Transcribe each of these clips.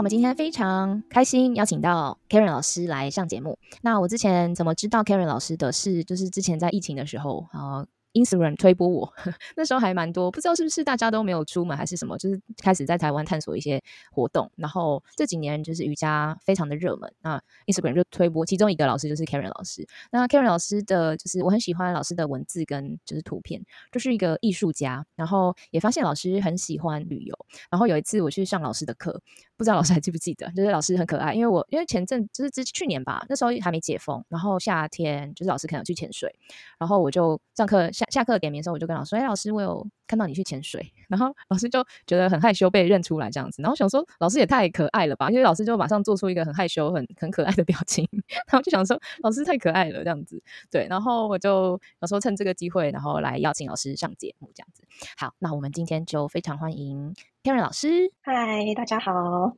我们今天非常开心邀请到 Karen 老师来上节目。那我之前怎么知道 Karen 老师的事，就是之前在疫情的时候啊。Instagram 推播我，那时候还蛮多，不知道是不是大家都没有出门还是什么，就是开始在台湾探索一些活动。然后这几年就是瑜伽非常的热门，那 Instagram 就推播，其中一个老师就是 Karen 老师。那 Karen 老师的就是我很喜欢老师的文字跟就是图片，就是一个艺术家。然后也发现老师很喜欢旅游。然后有一次我去上老师的课，不知道老师还记不记得，就是老师很可爱，因为我因为前阵就是之去年吧，那时候还没解封，然后夏天就是老师可能去潜水，然后我就上课。下下课点名的时候，我就跟老师说：“哎，老师，我有看到你去潜水。”然后老师就觉得很害羞，被认出来这样子。然后想说，老师也太可爱了吧？因为老师就马上做出一个很害羞、很很可爱的表情。然后就想说，老师太可爱了这样子。对，然后我就有时候趁这个机会，然后来邀请老师上节目这样子。好，那我们今天就非常欢迎 Karen 老师。嗨，大家好，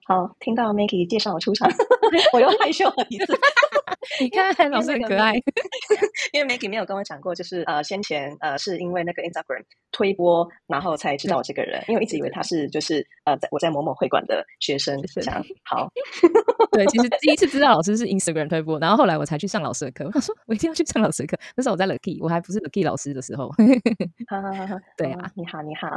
好听到 Maggie 介绍我出场，我又害羞了一次。你看，老师很可爱。因为 Maggie 没有跟我讲过，就是呃，先前呃，是因为那个 Instagram 推播，然后才知道我这个人。因为一直以为他是就是呃，在我在某某会馆的学生这样。好，对，其实 第一次知道老师是 Instagram 推播，然后后来我才去上老师的课。我说我一定要去上老师的课，那时候我在 Lucky，我还不是 Lucky 老师的时候。对啊，你好，你好，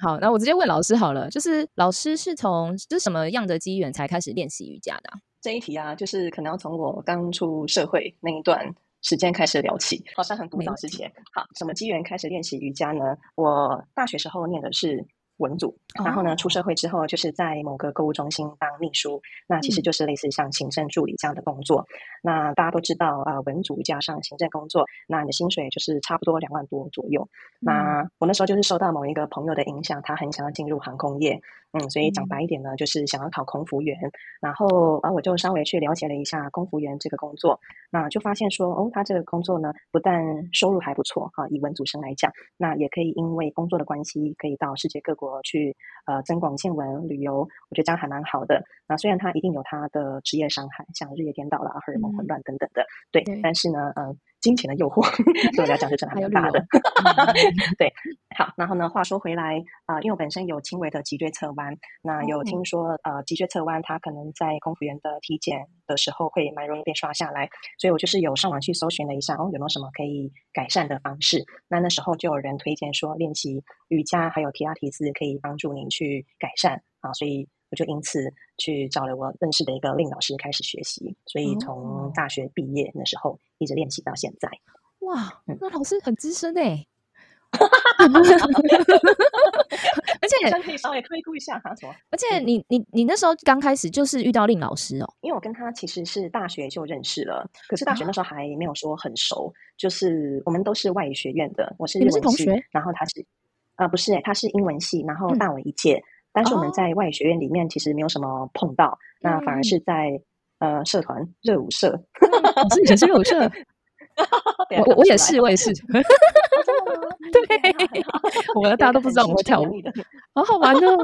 好，那我直接问老师好了，就是老师是从是什么样的机缘才开始练习瑜伽的？这一题啊，就是可能要从我刚出社会那一段时间开始聊起，好像很古早之前。好，什么机缘开始练习瑜伽呢？我大学时候念的是。文组，然后呢，出社会之后就是在某个购物中心当秘书，那其实就是类似像行政助理这样的工作。那大家都知道啊，文组加上行政工作，那你的薪水就是差不多两万多左右。那我那时候就是受到某一个朋友的影响，他很想要进入航空业，嗯，所以讲白一点呢，就是想要考空服员。然后啊，我就稍微去了解了一下空服员这个工作，那就发现说，哦，他这个工作呢，不但收入还不错哈，以文组生来讲，那也可以因为工作的关系，可以到世界各国。去呃增广见闻旅游，我觉得这样还蛮好的。那虽然它一定有它的职业伤害，像日夜颠倒啦、荷尔蒙混乱等等的，对。但是呢，嗯。金钱的诱惑 对我来讲是真的很大的。对，好，然后呢，话说回来啊，因为我本身有轻微的脊椎侧弯，那有听说呃，脊椎侧弯它可能在空服员的体检的时候会蛮容易被刷下来，所以我就是有上网去搜寻了一下，哦，有没有什么可以改善的方式？那那时候就有人推荐说，练习瑜伽还有提拉提斯可以帮助您去改善啊，所以。我就因此去找了我认识的一个令老师开始学习，所以从大学毕业那时候一直练习到现在。哇，那老师很资深哎！而且可以稍微推估一下他什么？而且你你你那时候刚开始就是遇到令老师哦，因为我跟他其实是大学就认识了，可是大学那时候还没有说很熟，就是我们都是外语学院的，我是你们是同学，然后他是啊不是哎，他是英文系，然后大我一届。但是我们在外语学院里面其实没有什么碰到，那反而是在呃社团热舞社，是以前是热舞社，我我也是我也是，对，我们大家都不知道我们会跳舞的，好好玩哦。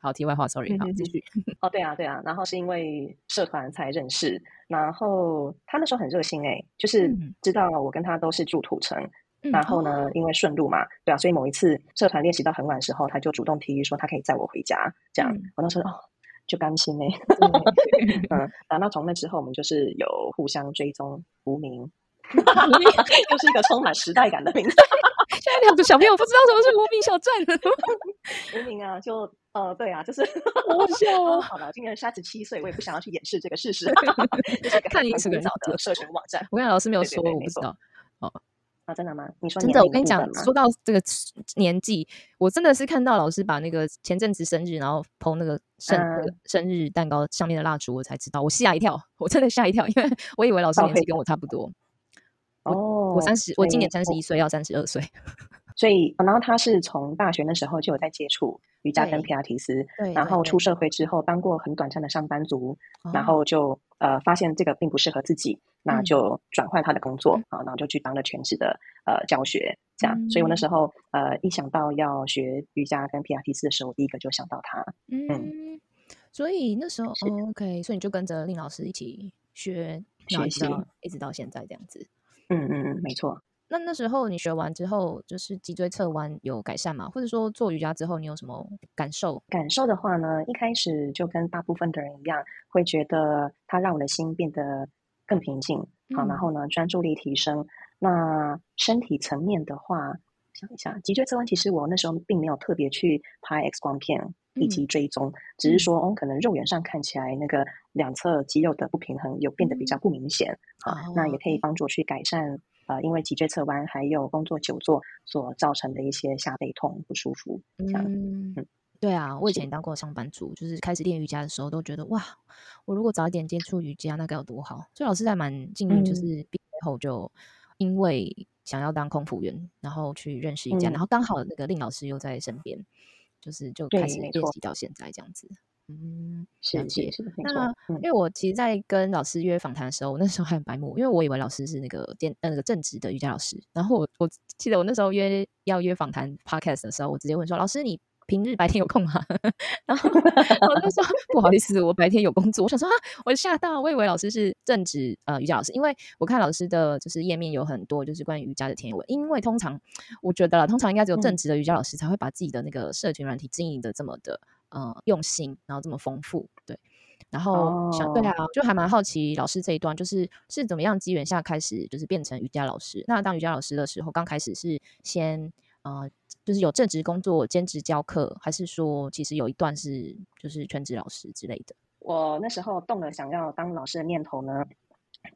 好，题外话，sorry，好继续。哦，对啊对啊，然后是因为社团才认识，然后他那时候很热心哎，就是知道我跟他都是住土城。然后呢，因为顺路嘛，对啊，所以某一次社团练习到很晚的时候，他就主动提议说他可以载我回家，这样我当时哦就甘心嘞，嗯，然后从那之后我们就是有互相追踪无名，又是一个充满时代感的名字。现在两个小朋友不知道什么是无名小站，无名啊，就呃对啊，就是好笑哦。好了，今年三十七岁，我也不想要去掩饰这个事实，看你是个早的社群网站。我跟老师没有说，我不知道哦。啊，真的吗？你说真的？我跟你讲，说到这个年纪，我真的是看到老师把那个前阵子生日，然后剖那个生生日蛋糕上面的蜡烛，我才知道，我吓一跳，我真的吓一跳，因为我以为老师年纪跟我差不多。哦，我三十，我今年三十一岁，要三十二岁。所以，然后他是从大学那时候就有在接触瑜伽跟皮拉提斯，然后出社会之后当过很短暂的上班族，然后就呃发现这个并不适合自己，那就转换他的工作啊，然后就去当了全职的呃教学，这样。所以我那时候呃一想到要学瑜伽跟皮拉提斯的时候，我第一个就想到他。嗯，所以那时候 OK，所以你就跟着令老师一起学学习，一直到现在这样子。嗯嗯嗯，没错。那那时候你学完之后，就是脊椎侧弯有改善吗？或者说做瑜伽之后，你有什么感受？感受的话呢，一开始就跟大部分的人一样，会觉得它让我的心变得更平静，好，然后呢，专注力提升。那身体层面的话，想一下，脊椎侧弯，其实我那时候并没有特别去拍 X 光片。以及追踪，只是说哦，可能肉眼上看起来那个两侧肌肉的不平衡有变得比较不明显啊，那也可以帮助去改善呃，因为脊椎侧弯还有工作久坐所造成的一些下背痛不舒服。嗯，对啊，我以前当过上班族，就是开始练瑜伽的时候都觉得哇，我如果早一点接触瑜伽，那该有多好。所以老师还蛮幸运，就是毕业后就因为想要当空服员，然后去认识瑜伽，然后刚好那个令老师又在身边。就是就开始练习到现在这样子，嗯，了解。那因为我其实，在跟老师约访谈的时候，我那时候还很白目，因为我以为老师是那个电呃那个正职的瑜伽老师。然后我我记得我那时候约要约访谈 podcast 的时候，我直接问说：“老师，你？”平日白天有空吗？然后我就说不好意思，我白天有工作。我想说啊，我吓到，我以为老师是正职呃瑜伽老师，因为我看老师的就是页面有很多就是关于瑜伽的天文。因为通常我觉得啦通常应该只有正职的瑜伽老师才会把自己的那个社群软体经营的这么的呃用心，然后这么丰富。对，然后想对啊，就还蛮好奇老师这一段就是是怎么样机缘下开始就是变成瑜伽老师。那当瑜伽老师的时候，刚开始是先呃。就是有正职工作、兼职教课，还是说其实有一段是就是全职老师之类的？我那时候动了想要当老师的念头呢。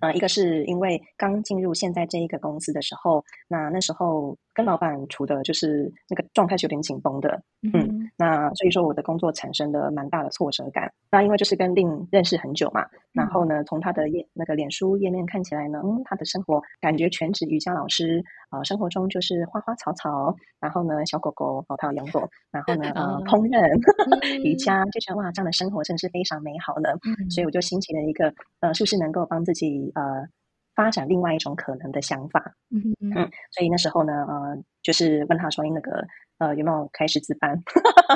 呃，一个是因为刚进入现在这一个公司的时候，那那时候跟老板处的就是那个状态是有点紧绷的，嗯，那所以说我的工作产生了蛮大的挫折感。那因为就是跟令认识很久嘛，然后呢，从他的页那个脸书页面看起来呢，嗯，他的生活感觉全职瑜伽老师，呃，生活中就是花花草草，然后呢，小狗狗哦，他有养狗，然后呢，呃，烹 饪 瑜伽，就觉得哇，这样的生活真的是非常美好的，所以我就兴起了一个，呃，是不是能够帮自己呃发展另外一种可能的想法？嗯嗯，所以那时候呢，呃，就是问他说，那个。呃，有没有开始自班？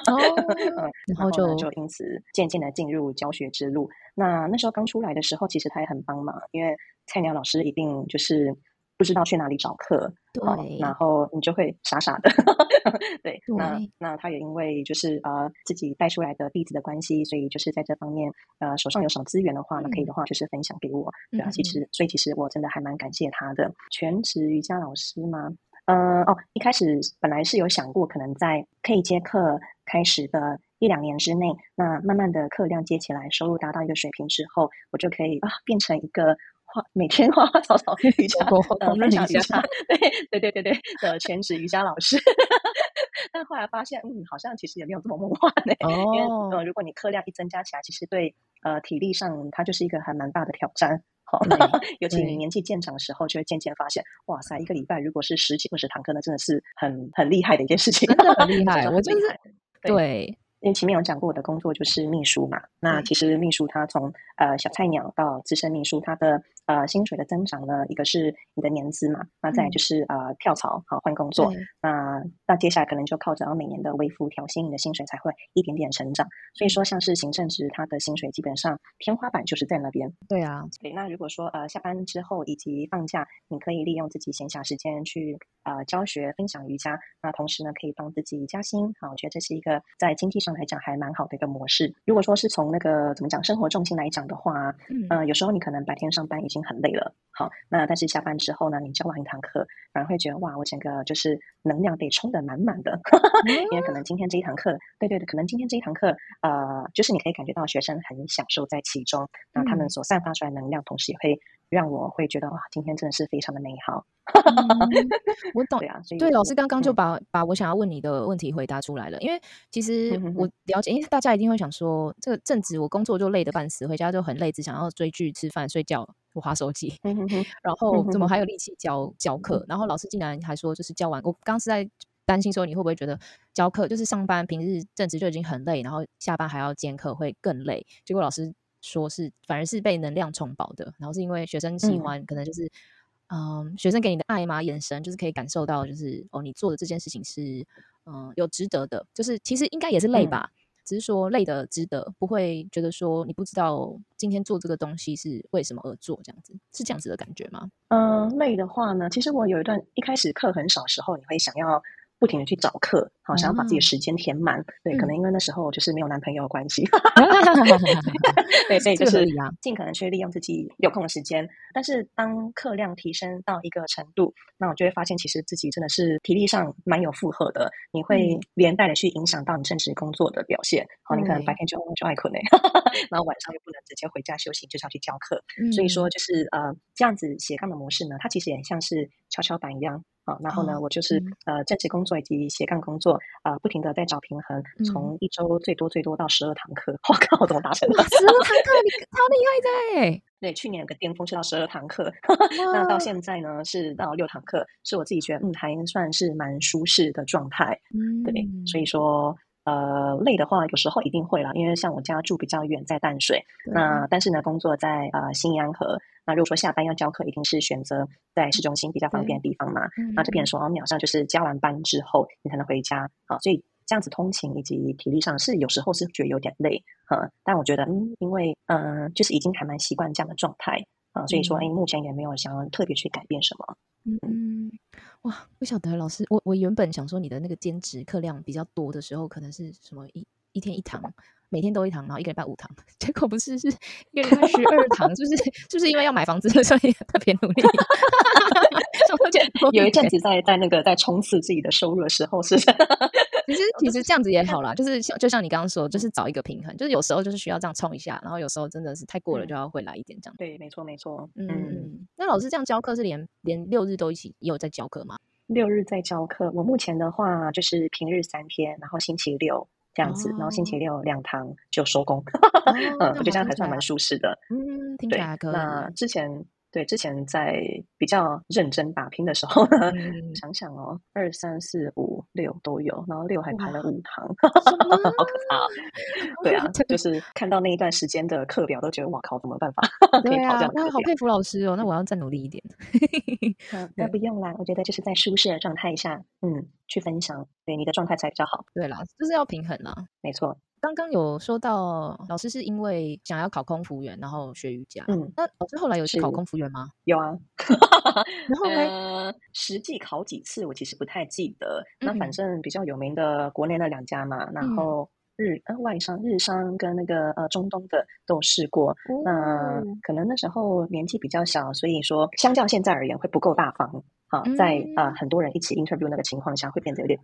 嗯，然后就就因此渐渐的进入教学之路。那那时候刚出来的时候，其实他也很帮忙，因为菜鸟老师一定就是不知道去哪里找课，对，然后你就会傻傻的，对，那那他也因为就是呃自己带出来的弟子的关系，所以就是在这方面呃手上有什么资源的话，那可以的话就是分享给我，对啊，其实所以其实我真的还蛮感谢他的全职瑜伽老师吗？嗯哦，一开始本来是有想过，可能在可以接课开始的一两年之内，那慢慢的课量接起来，收入达到一个水平之后，我就可以啊变成一个花每天花花草草瑜伽呃分享瑜 伽，对对对对对的全职瑜伽老师。但后来发现，嗯，好像其实也没有这么梦幻呢。因为呃，如果你课量一增加起来，其实对呃体力上它就是一个还蛮大的挑战。尤其你年纪渐长的时候，就会渐渐发现，哇塞，一个礼拜如果是十几二十堂课，那真的是很很厉害的一件事情，真的很厉害。我就是对。因为前面有讲过，我的工作就是秘书嘛。那其实秘书他从呃小菜鸟到资深秘书，他的呃薪水的增长呢，一个是你的年资嘛，那再就是呃跳槽好换工作。那那接下来可能就靠着每年的微幅调薪，你的薪水才会一点点成长。所以说，像是行政职，他的薪水基本上天花板就是在那边。对啊，对。那如果说呃下班之后以及放假，你可以利用自己闲暇时间去呃教学分享瑜伽，那同时呢可以帮自己加薪。啊，我觉得这是一个在经济上。来讲还蛮好的一个模式。如果说是从那个怎么讲生活重心来讲的话，嗯，有时候你可能白天上班已经很累了，好，那但是下班之后呢，你教完一堂课，反而会觉得哇，我整个就是能量被充得满满的，因为可能今天这一堂课，对对对，可能今天这一堂课，呃，就是你可以感觉到学生很享受在其中，那他们所散发出来能量，同时也会。让我会觉得哇，今天真的是非常的美好。我懂呀，对老师刚刚就把把我想要问你的问题回答出来了。因为其实我了解，因为大家一定会想说，这个正值我工作就累得半死，回家就很累，只想要追剧、吃饭、睡觉、划手机，然后怎么还有力气教教课？然后老师竟然还说，就是教完，我刚是在担心说，你会不会觉得教课就是上班平日正职就已经很累，然后下班还要兼课会更累？结果老师。说是反而是被能量充饱的，然后是因为学生喜欢，可能就是嗯，学生给你的爱嘛，眼神就是可以感受到，就是哦，你做的这件事情是嗯有值得的，就是其实应该也是累吧，只是说累的值得，不会觉得说你不知道今天做这个东西是为什么而做，这样子是这样子的感觉吗？嗯，累的话呢，其实我有一段一开始课很少时候，你会想要。不停的去找课，好想要把自己的时间填满。对，可能因为那时候就是没有男朋友的关系，对，所以就是尽可能去利用自己有空的时间。但是当课量提升到一个程度，那我就会发现，其实自己真的是体力上蛮有负荷的。你会连带的去影响到你正式工作的表现。好，你可能白天就就爱困呢，然后晚上又不能直接回家休息，就是要去教课。所以说，就是呃这样子斜杠的模式呢，它其实也很像是跷跷板一样。好，然后呢，我就是呃，正职工作以及斜杠工作啊，不停的在找平衡，从一周最多最多到十二堂课，我靠，我怎么达成的？十二堂课，你超厉害的！对，去年有个巅峰是到十二堂课，那到现在呢是到六堂课，是我自己觉得嗯，还算是蛮舒适的状态。嗯，对，所以说。呃，累的话，有时候一定会啦，因为像我家住比较远，在淡水。那但是呢，工作在呃新安河。那如果说下班要教课，一定是选择在市中心比较方便的地方嘛。那这边说，秒上就是加完班之后，你才能回家啊。所以这样子通勤以及体力上是有时候是觉得有点累啊。但我觉得，嗯，因为嗯，就是已经还蛮习惯这样的状态啊，所以说，哎，目前也没有想要特别去改变什么。嗯，哇，不晓得老师，我我原本想说你的那个兼职课量比较多的时候，可能是什么一一天一堂，每天都一堂，然后一个礼拜五堂，结果不是是一个礼拜十二堂，就是就是因为要买房子，所以特别努力。有一阵子在在那个在冲刺自己的收入的时候，是。其实其实这样子也好啦，就是像就像你刚刚说，就是找一个平衡，就是有时候就是需要这样冲一下，然后有时候真的是太过了就要回来一点这样。对，没错没错。嗯，那老师这样教课是连连六日都一起也有在教课吗？六日在教课，我目前的话就是平日三天，然后星期六这样子，然后星期六两堂就收工。嗯，我觉得这样还算蛮舒适的。嗯，听起来可以。那之前。对，之前在比较认真打拼的时候呢，想想哦，二三四五六都有，然后六还排了五堂，好可怕！对啊，就是看到那一段时间的课表，都觉得哇靠，怎么办法？对啊，那好佩服老师哦，那我要再努力一点。那不用啦，我觉得就是在舒适的状态下，嗯，去分享，对你的状态才比较好。对啦，就是要平衡啦，没错。刚刚有说到，老师是因为想要考空服员，然后学瑜伽。嗯，那老师后来有去考空服员吗？有啊。然后呢？实际考几次，我其实不太记得。那反正比较有名的国内那两家嘛，然后日呃外商日商跟那个呃中东的都试过。那可能那时候年纪比较小，所以说相较现在而言会不够大方。好，在呃很多人一起 interview 那个情况下，会变得有点。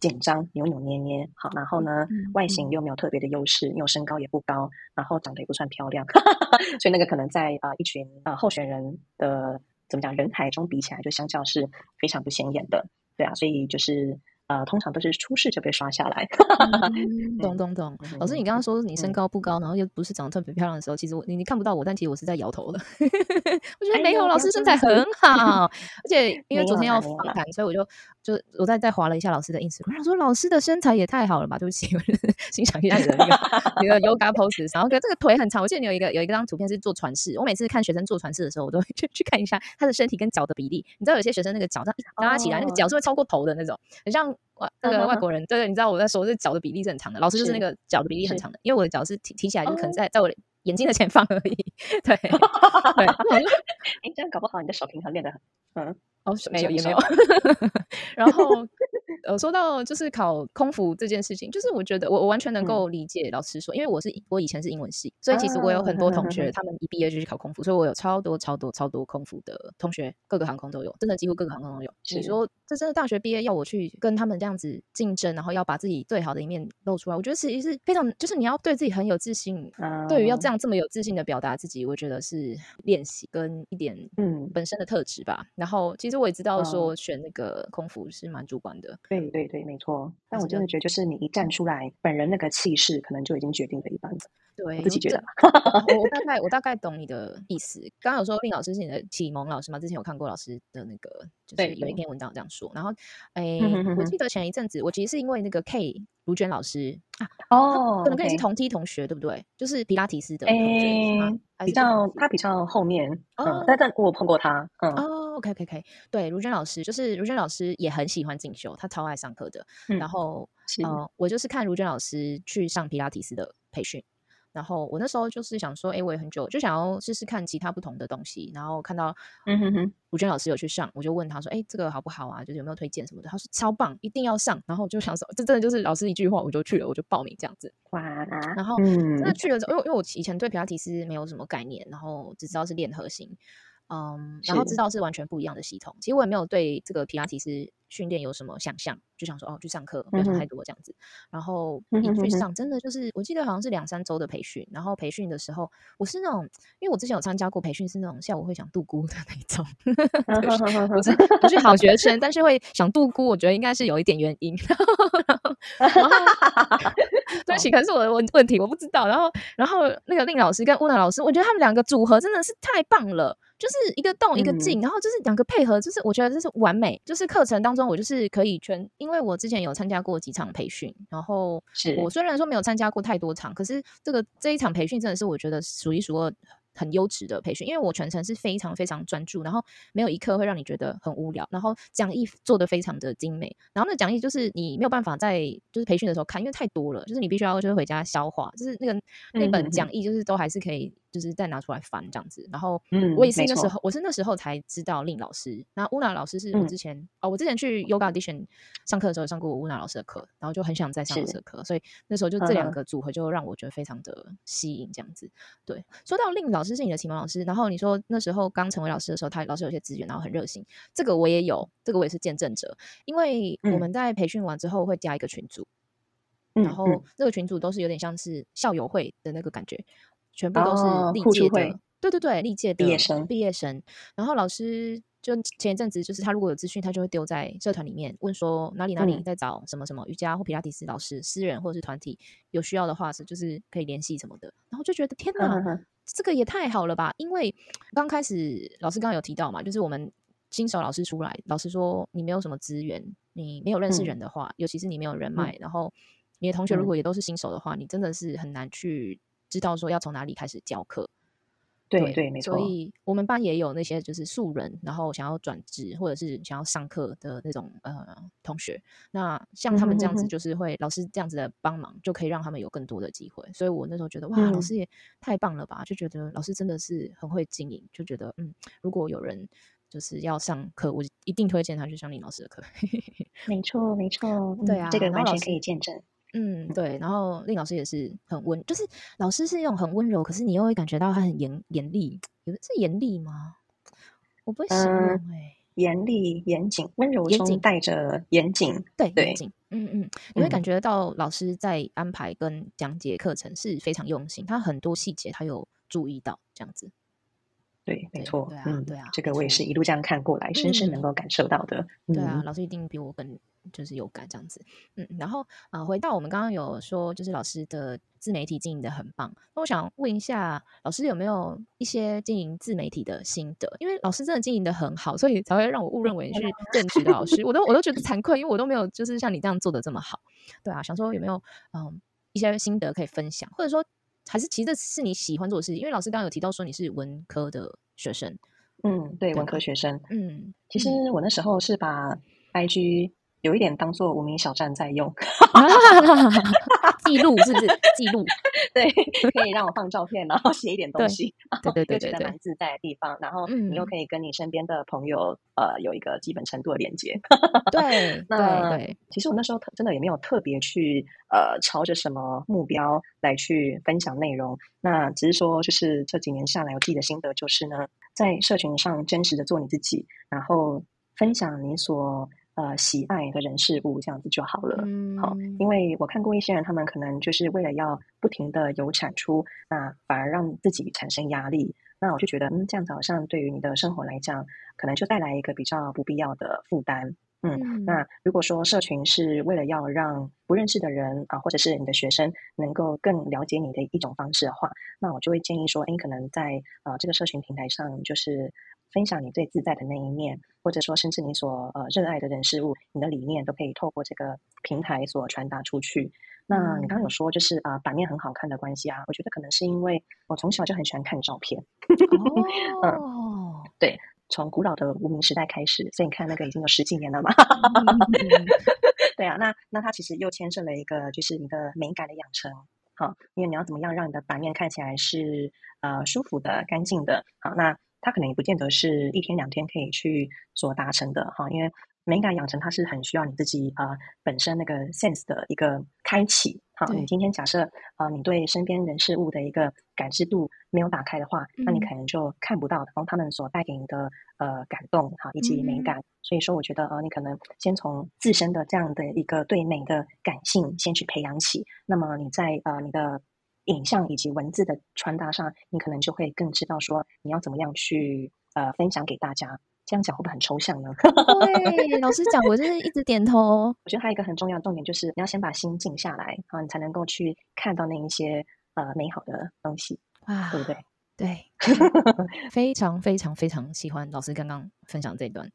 紧张、扭扭捏捏，好，然后呢，外形又没有特别的优势，因为身高也不高，然后长得也不算漂亮，所以那个可能在啊一群啊候选人的怎么讲人海中比起来，就相较是非常不显眼的，对啊，所以就是。呃，通常都是出事就被刷下来。懂懂懂，老师，你刚刚说你身高不高，然后又不是长得特别漂亮的时候，其实我你你看不到我，但其实我是在摇头的。我觉得没有，老师身材很好，而且因为昨天要访谈，所以我就就我再再划了一下老师的 ins，我说老师的身材也太好了吧？对不起，欣赏一下你的那个你的 yoga pose，然后这个腿很长，我记得你有一个有一张图片是做传式，我每次看学生做传式的时候，我都会去去看一下他的身体跟脚的比例。你知道有些学生那个脚这样拉起来，那个脚是会超过头的那种，很像。外那个外国人，对对，你知道我在说，这脚的比例是很长的。老师就是那个脚的比例很长的，因为我的脚是提提起来，就可能在在我的眼睛的前方而已。对 对，哎，这样搞不好你的手平衡练得很，嗯，哦，没有也没有。然后 呃，说到就是考空服这件事情，就是我觉得我我完全能够理解老师说，因为我是我以前是英文系，所以其实我有很多同学，他们一毕业就去考空服，所以我有超多超多超多空服的同学，各个航空都有，真的几乎各个航空都有。你说这真的大学毕业要我去跟他们这样子竞争，然后要把自己最好的一面露出来，我觉得其实是非常，就是你要对自己很有自信。对于要这样这么有自信的表达自己，我觉得是练习跟一点嗯本身的特质吧。然后其实我也知道说选那个空服是蛮主观的。对对对，没错。但我真的觉得，就是你一站出来，本人那个气势，可能就已经决定了一半。对，自己觉得。我大概 我大概懂你的意思。刚刚有说令老师是你的启蒙老师吗？之前有看过老师的那个，就是有一篇文章这样说。然后，哎，我记得前一阵子，我其实是因为那个 K 卢娟老师啊，哦，可能跟你是同梯同学，对不对？就是皮拉提斯的同学，比较他比较后面，嗯，但但我碰过他，嗯。，OK OK OK，对，如娟老师就是如娟老师也很喜欢进修，她超爱上课的。然后呃，我就是看如娟老师去上皮拉提斯的培训。然后我那时候就是想说，哎，我也很久就想要试试看其他不同的东西。然后看到，嗯哼哼，如娟老师有去上，我就问他说，哎，这个好不好啊？就是有没有推荐什么的？他说超棒，一定要上。然后我就想说，这真的就是老师一句话，我就去了，我就报名这样子。哇！然后真的去了之后，因为因为我以前对皮拉提斯没有什么概念，然后只知道是练核心。嗯，然后知道是完全不一样的系统。其实我也没有对这个皮拉提斯训练有什么想象，就想说哦，去上课，不要想太多这样子。然后一去上，真的就是我记得好像是两三周的培训。然后培训的时候，我是那种，因为我之前有参加过培训，是那种下午会想度孤的那种，不是 不是好学生，但是会想度孤，我觉得应该是有一点原因。然后，对不起，可能是我的问问题，我不知道。然后，然后那个令老师跟乌娜老师，我觉得他们两个组合真的是太棒了。就是一个动一个静，然后就是两个配合，就是我觉得这是完美。就是课程当中，我就是可以全，因为我之前有参加过几场培训，然后我虽然说没有参加过太多场，可是这个这一场培训真的是我觉得数一数二。很优质的培训，因为我全程是非常非常专注，然后没有一刻会让你觉得很无聊，然后讲义做的非常的精美，然后那讲义就是你没有办法在就是培训的时候看，因为太多了，就是你必须要就是回家消化，就是那个那本讲义就是都还是可以就是再拿出来翻这样子，然后我也是那时候我是那时候才知道令老师，那乌娜老师是我之前哦我之前去 Yoga Edition 上课的时候上过乌娜老师的课，然后就很想再上老师的课，所以那时候就这两个组合就让我觉得非常的吸引这样子。对，说到令老师。是你的启蒙老师，然后你说那时候刚成为老师的时候，他老师有些资源，然后很热心。这个我也有，这个我也是见证者。因为我们在培训完之后会加一个群组，然后这个群组都是有点像是校友会的那个感觉，全部都是历届的，对对对，历届的毕业生，毕业生。然后老师就前一阵子，就是他如果有资讯，他就会丢在社团里面，问说哪里哪里在找什么什么瑜伽或皮拉提斯老师，私人或者是团体有需要的话是就是可以联系什么的。然后就觉得天哪！这个也太好了吧！因为刚开始老师刚刚有提到嘛，就是我们新手老师出来，老师说你没有什么资源，你没有认识人的话，尤其是你没有人脉，然后你的同学如果也都是新手的话，你真的是很难去知道说要从哪里开始教课。对对，没错。所以我们班也有那些就是素人，然后想要转职或者是想要上课的那种呃同学。那像他们这样子，就是会老师这样子的帮忙，就可以让他们有更多的机会。所以我那时候觉得哇，老师也太棒了吧！就觉得老师真的是很会经营，就觉得嗯，如果有人就是要上课，我一定推荐他去上林老师的课。没错，没错，对啊，这个完全可以见证。嗯，对，然后令老师也是很温，就是老师是那种很温柔，可是你又会感觉到他很严严厉，有是严厉吗？我不会形容哎，严厉、严谨、温柔中带着严谨，对严谨，嗯嗯，你会感觉到老师在安排跟讲解课程是非常用心，他很多细节他有注意到，这样子。对，没错，对啊，对啊，这个我也是一路这样看过来，深深能够感受到的。对啊，老师一定比我更。就是有感这样子，嗯，然后啊，回到我们刚刚有说，就是老师的自媒体经营的很棒。那我想问一下，老师有没有一些经营自媒体的心得？因为老师真的经营的很好，所以才会让我误认为是 正直的老师。我都我都觉得惭愧，因为我都没有就是像你这样做的这么好。对啊，想说有没有嗯一些心得可以分享，或者说还是其实这是你喜欢做的事情？因为老师刚刚有提到说你是文科的学生，嗯，对，文科学生，嗯，其实我那时候是把 IG。有一点当做无名小站在用，记录是不是？记录对，可以让我放照片，然后写一点东西，对对对对对，蛮自在的地方。然后你又可以跟你身边的朋友呃有一个基本程度的连接。对，那对，其实我那时候真的也没有特别去呃朝着什么目标来去分享内容。那只是说，就是这几年下来，我自己的心得就是呢，在社群上真实的做你自己，然后分享你所。呃，喜爱的人事物这样子就好了。好，因为我看过一些人，他们可能就是为了要不停的有产出，那反而让自己产生压力。那我就觉得，嗯，这样子好像对于你的生活来讲，可能就带来一个比较不必要的负担。嗯，那如果说社群是为了要让不认识的人啊，或者是你的学生能够更了解你的一种方式的话，那我就会建议说，哎，可能在呃这个社群平台上，就是。分享你最自在的那一面，或者说甚至你所呃热爱的人事物，你的理念都可以透过这个平台所传达出去。那你刚刚有说就是啊版面很好看的关系啊，我觉得可能是因为我从小就很喜欢看照片。哦，对，从古老的无名时代开始，所以你看那个已经有十几年了嘛。对啊，那那它其实又牵涉了一个，就是你的美感的养成。好，因为你要怎么样让你的版面看起来是呃舒服的、干净的。好，那它可能也不见得是一天两天可以去所达成的。哈，因为美感养成它是很需要你自己啊本身那个 sense 的一个开启。好，你今天假设啊你对身边人事物的一个感知度没有打开的话，那你可能就看不到然后他们所带给你的呃感动哈以及美感。所以说，我觉得呃你可能先从自身的这样的一个对美的感性先去培养起，那么你在呃你的影像以及文字的传达上，你可能就会更知道说你要怎么样去呃分享给大家。这样讲会不会很抽象呢？对，老师讲，我就是一直点头。我觉得还有一个很重要的重点就是，你要先把心静下来啊，你才能够去看到那一些呃美好的东西啊，对不对？对，非常非常非常喜欢老师刚刚分享这段。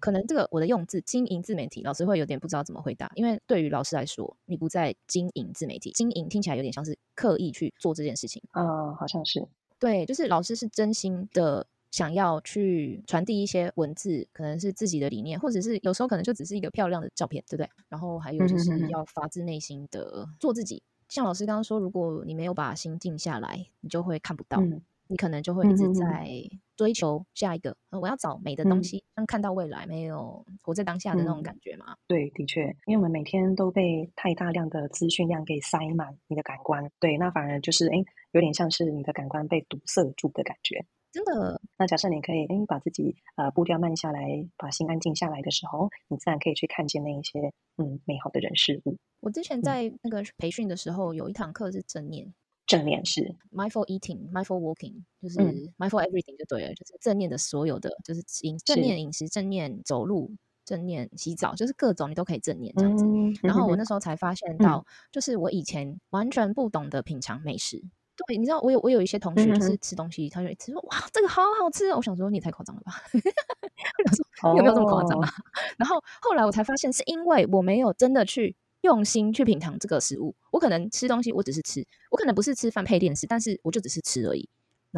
可能这个我的用字经营自媒体，老师会有点不知道怎么回答，因为对于老师来说，你不在经营自媒体，经营听起来有点像是刻意去做这件事情。嗯，好像是。对，就是老师是真心的。想要去传递一些文字，可能是自己的理念，或者是有时候可能就只是一个漂亮的照片，对不对？然后还有就是要发自内心的做自己。像老师刚刚说，如果你没有把心静下来，你就会看不到，你可能就会一直在追求下一个。我要找美的东西，像看到未来，没有活在当下的那种感觉嘛？对，的确，因为我们每天都被太大量的资讯量给塞满你的感官，对，那反而就是哎，有点像是你的感官被堵塞住的感觉。真的，那假设你可以，哎，把自己呃步调慢下来，把心安静下来的时候，你自然可以去看见那一些嗯美好的人事物。我之前在那个培训的时候，有一堂课是正念，正念是 mindful eating，mindful walking，就是 mindful everything 就对了，就是正念的所有的，就是饮正念饮食、正念走路、正念洗澡，就是各种你都可以正念这样子。然后我那时候才发现到，就是我以前完全不懂得品尝美食。对，你知道我有我有一些同学就是吃东西，他就一直说哇这个好好吃，我想说你也太夸张了吧，我想说有没有这么夸张啊？然后后来我才发现是因为我没有真的去用心去品尝这个食物，我可能吃东西我只是吃，我可能不是吃饭配电视，但是我就只是吃而已。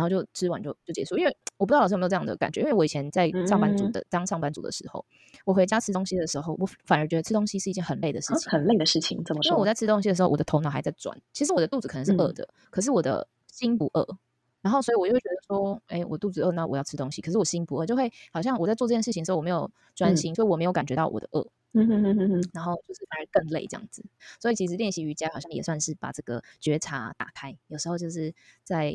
然后就吃完就就结束，因为我不知道老师有没有这样的感觉。因为我以前在上班族的当上班族的时候，我回家吃东西的时候，我反而觉得吃东西是一件很累的事情，很累的事情。怎么说？因为我在吃东西的时候，我的头脑还在转，其实我的肚子可能是饿的，可是我的心不饿。然后所以我就会觉得说，哎，我肚子饿，那我要吃东西，可是我心不饿，就会好像我在做这件事情的时候，我没有专心，所以我没有感觉到我的饿。嗯哼哼哼哼。然后就是反而更累这样子。所以其实练习瑜伽好像也算是把这个觉察打开，有时候就是在。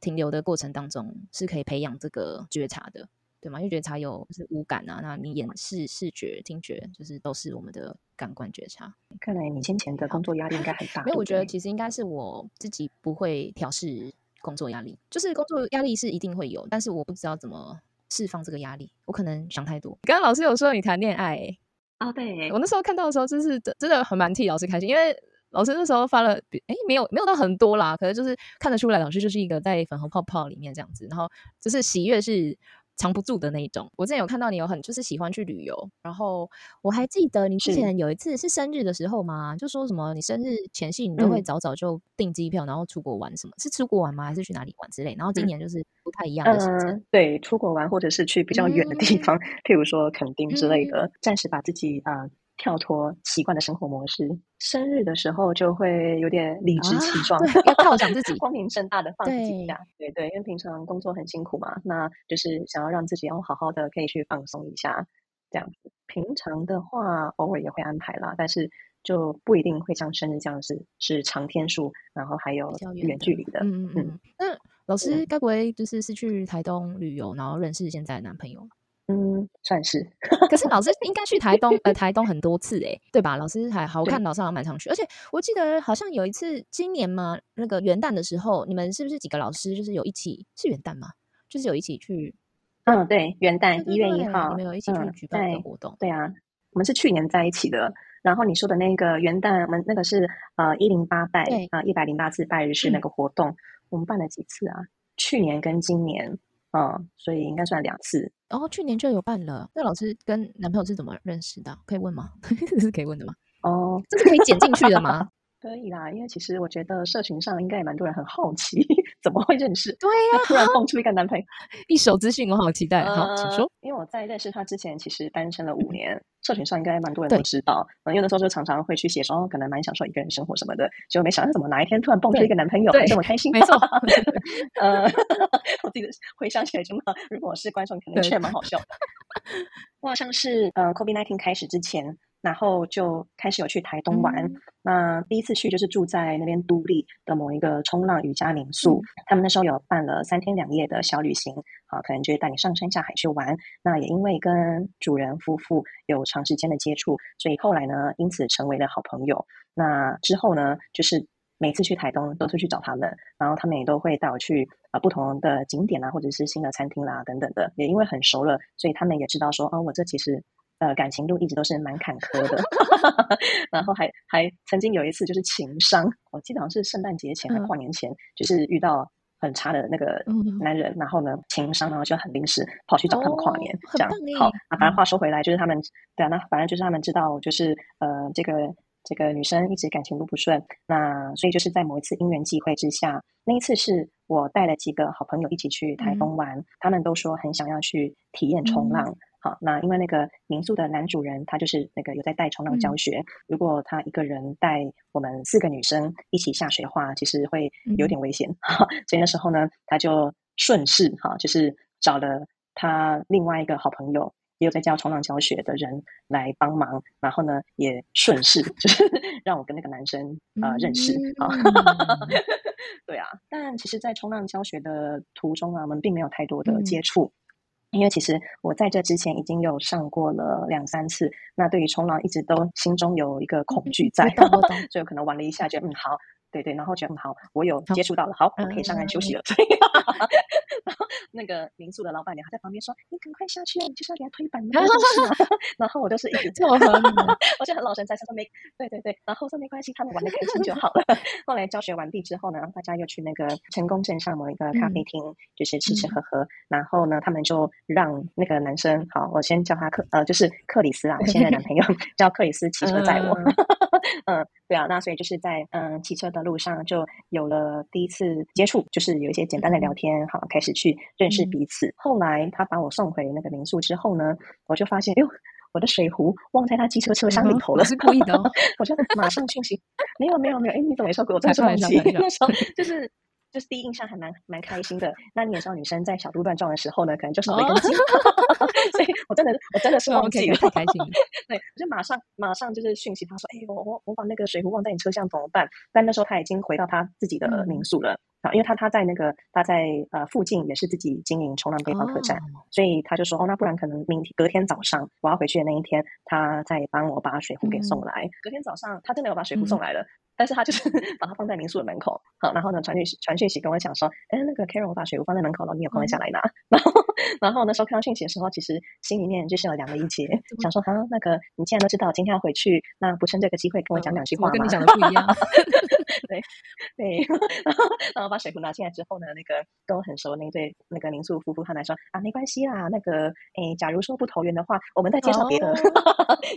停留的过程当中是可以培养这个觉察的，对吗？因为觉察有就是五感啊，那你眼视、视觉、听觉，就是都是我们的感官觉察。看来你先前的工作压力应该很大。没有，我觉得其实应该是我自己不会调试工作压力，就是工作压力是一定会有，但是我不知道怎么释放这个压力，我可能想太多。刚刚老师有说你谈恋爱，啊，对我那时候看到的时候，真是真的很蛮替老师开心，因为。老师那时候发了，哎，没有没有到很多啦，可能就是看得出来，老师就是一个在粉红泡泡里面这样子，然后就是喜悦是藏不住的那一种。我之前有看到你有很就是喜欢去旅游，然后我还记得你之前有一次是生日的时候嘛，就说什么你生日前夕你都会早早就订机票，然后出国玩，什么是出国玩吗？还是去哪里玩之类？然后今年就是不太一样的行程，对，出国玩或者是去比较远的地方，譬如说垦丁之类的，暂时把自己啊。跳脱习惯的生活模式，生日的时候就会有点理直气 壮，要犒赏自 己，光明正大的放自己假。对对，因为平常工作很辛苦嘛，那就是想要让自己要好好的可以去放松一下，这样子。平常的话，偶尔也会安排啦，但是就不一定会像生日这样子是长天数，然后还有远距离的。嗯嗯嗯。那老师该不会就是是去台东旅游，然后认识现在的男朋友？嗯，算是。可是老师应该去台东，呃，台东很多次哎，对吧？老师还好，我看老师好像蛮常去。而且我记得好像有一次，今年嘛，那个元旦的时候，你们是不是几个老师就是有一起？是元旦吗？就是有一起去？嗯，对，元旦一月一号，你们有一起去举办的活动？对啊，我们是去年在一起的。然后你说的那个元旦，我们那个是呃一零八拜啊一百零八次拜日式那个活动，我们办了几次啊？去年跟今年。嗯，所以应该算两次。哦，去年就有办了。那老师跟男朋友是怎么认识的？可以问吗？这是可以问的吗？哦，这是可以剪进去的吗？可以啦，因为其实我觉得社群上应该也蛮多人很好奇 怎么会认识，对呀，突然蹦出一个男朋友，一手资讯我好期待。好，请说。因为我在认识他之前，其实单身了五年，社群上应该蛮多人都知道。嗯，有的时候就常常会去写说，可能蛮享受一个人生活什么的，就没想到怎么哪一天突然蹦出一个男朋友，这么开心。没错，呃，我自己回想起来，真的，如果我是观众，可能确蛮好笑的。我好像是呃，COVID nineteen 开始之前。然后就开始有去台东玩。那第一次去就是住在那边都立的某一个冲浪瑜伽民宿。他们那时候有办了三天两夜的小旅行，啊，可能就是带你上山下海去玩。那也因为跟主人夫妇有长时间的接触，所以后来呢，因此成为了好朋友。那之后呢，就是每次去台东都是去找他们，然后他们也都会带我去啊不同的景点啊，或者是新的餐厅啦等等的。也因为很熟了，所以他们也知道说，哦，我这其实。呃，感情路一直都是蛮坎坷的，然后还还曾经有一次就是情伤，我记得好像是圣诞节前还跨年前，就是遇到很差的那个男人，然后呢情商，然后就很临时跑去找他们跨年，这样好啊。反正话说回来，就是他们对啊，那反正就是他们知道，就是呃这个这个女生一直感情路不顺，那所以就是在某一次因缘际会之下，那一次是我带了几个好朋友一起去台风玩，他们都说很想要去体验冲浪。好，那因为那个民宿的男主人，他就是那个有在带冲浪教学。如果他一个人带我们四个女生一起下水的话，其实会有点危险。所以那时候呢，他就顺势哈，就是找了他另外一个好朋友，也有在教冲浪教学的人来帮忙。然后呢，也顺势 就是让我跟那个男生啊认识啊。对啊，但其实，在冲浪教学的途中啊，我们并没有太多的接触。因为其实我在这之前已经有上过了两三次，那对于冲浪一直都心中有一个恐惧 在，所以可能玩了一下，觉得嗯好。对对，然后觉得很好，我有接触到了，好，我可以上岸休息了。所以，然后那个民宿的老板娘还在旁边说：“你赶快下去啊，你就是要给他推板 的。”然后我就是一直 做，我就很老神在，说没，对对对，然后说没关系，他们玩的开心就好了。后来教学完毕之后呢，大家又去那个成功镇上某一个咖啡厅，就是吃吃喝喝。然后呢，他们就让那个男生，好，我先叫他克，呃，就是克里斯啊，我现在男朋友叫克里斯骑车载我。嗯，对啊，那所以就是在嗯骑车的路上就有了第一次接触，就是有一些简单的聊天，好开始去认识彼此。后来他把我送回那个民宿之后呢，我就发现，哎呦，我的水壶忘在他机车车厢里头了，是故意的。我就马上讯息，没有没有没有，哎，你怎么没说给我这东西？那时候就是。就是第一印象还蛮蛮开心的。那你也知道，女生在小鹿乱撞的时候呢，可能就少了一根筋。所以我真的我真的是忘记了，太开心了。对，我就马上马上就是讯息他说：“哎，我我我把那个水壶忘在你车厢怎么办？”但那时候他已经回到他自己的民宿了啊，因为他他在那个他在呃附近也是自己经营冲浪北方客栈，所以他就说：“哦，那不然可能明天隔天早上我要回去的那一天，他再帮我把水壶给送来。”隔天早上他真的有把水壶送来了。但是他就是 把它放在民宿的门口，好，然后呢传讯传讯息跟我讲说，哎，那个 Karen，我把水壶放在门口了，你有空下来拿。然后，然后那时候看到讯息的时候，其实心里面就是有凉了一截，想说，哈，那个你既然都知道今天要回去，那不趁这个机会跟我讲两句话吗？跟你讲的不一样。对 对，然后然后把水壶拿进来之后呢，那个跟我很熟的那对那个民宿夫妇他们说啊，没关系啦，那个哎，假如说不投缘的话，我们再介绍别的，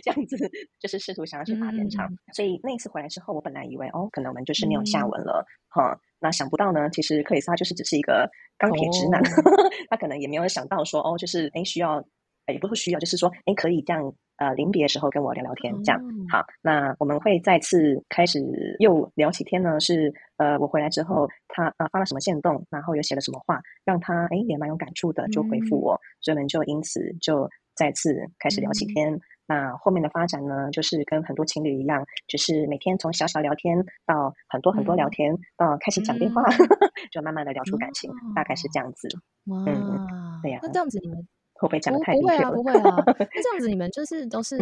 这样子就是试图想要去打圆场。所以那一次回来之后，我本来以为哦，可能我们就是没有下文了，哈，那想不到呢，其实克里斯他就是只是一个钢铁直男，他可能也没有想到说哦，就是哎需要，也不是需要，就是说哎可以这样。呃，临别的时候跟我聊聊天，这样好。那我们会再次开始又聊起天呢。是呃，我回来之后，他呃发了什么线动，然后又写了什么话，让他哎也蛮有感触的，就回复我。所以我们就因此就再次开始聊起天。那后面的发展呢，就是跟很多情侣一样，就是每天从小小聊天到很多很多聊天，到开始讲电话，就慢慢的聊出感情，大概是这样子。哇，对呀，那这样子你们。会不会讲的太不会啊，不会啊。那这样子，你们就是都是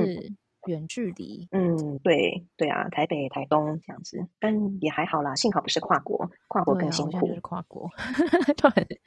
远距离。嗯，对对啊，台北、台东这样子，但也还好啦。幸好不是跨国，跨国更辛苦。就是跨国。对，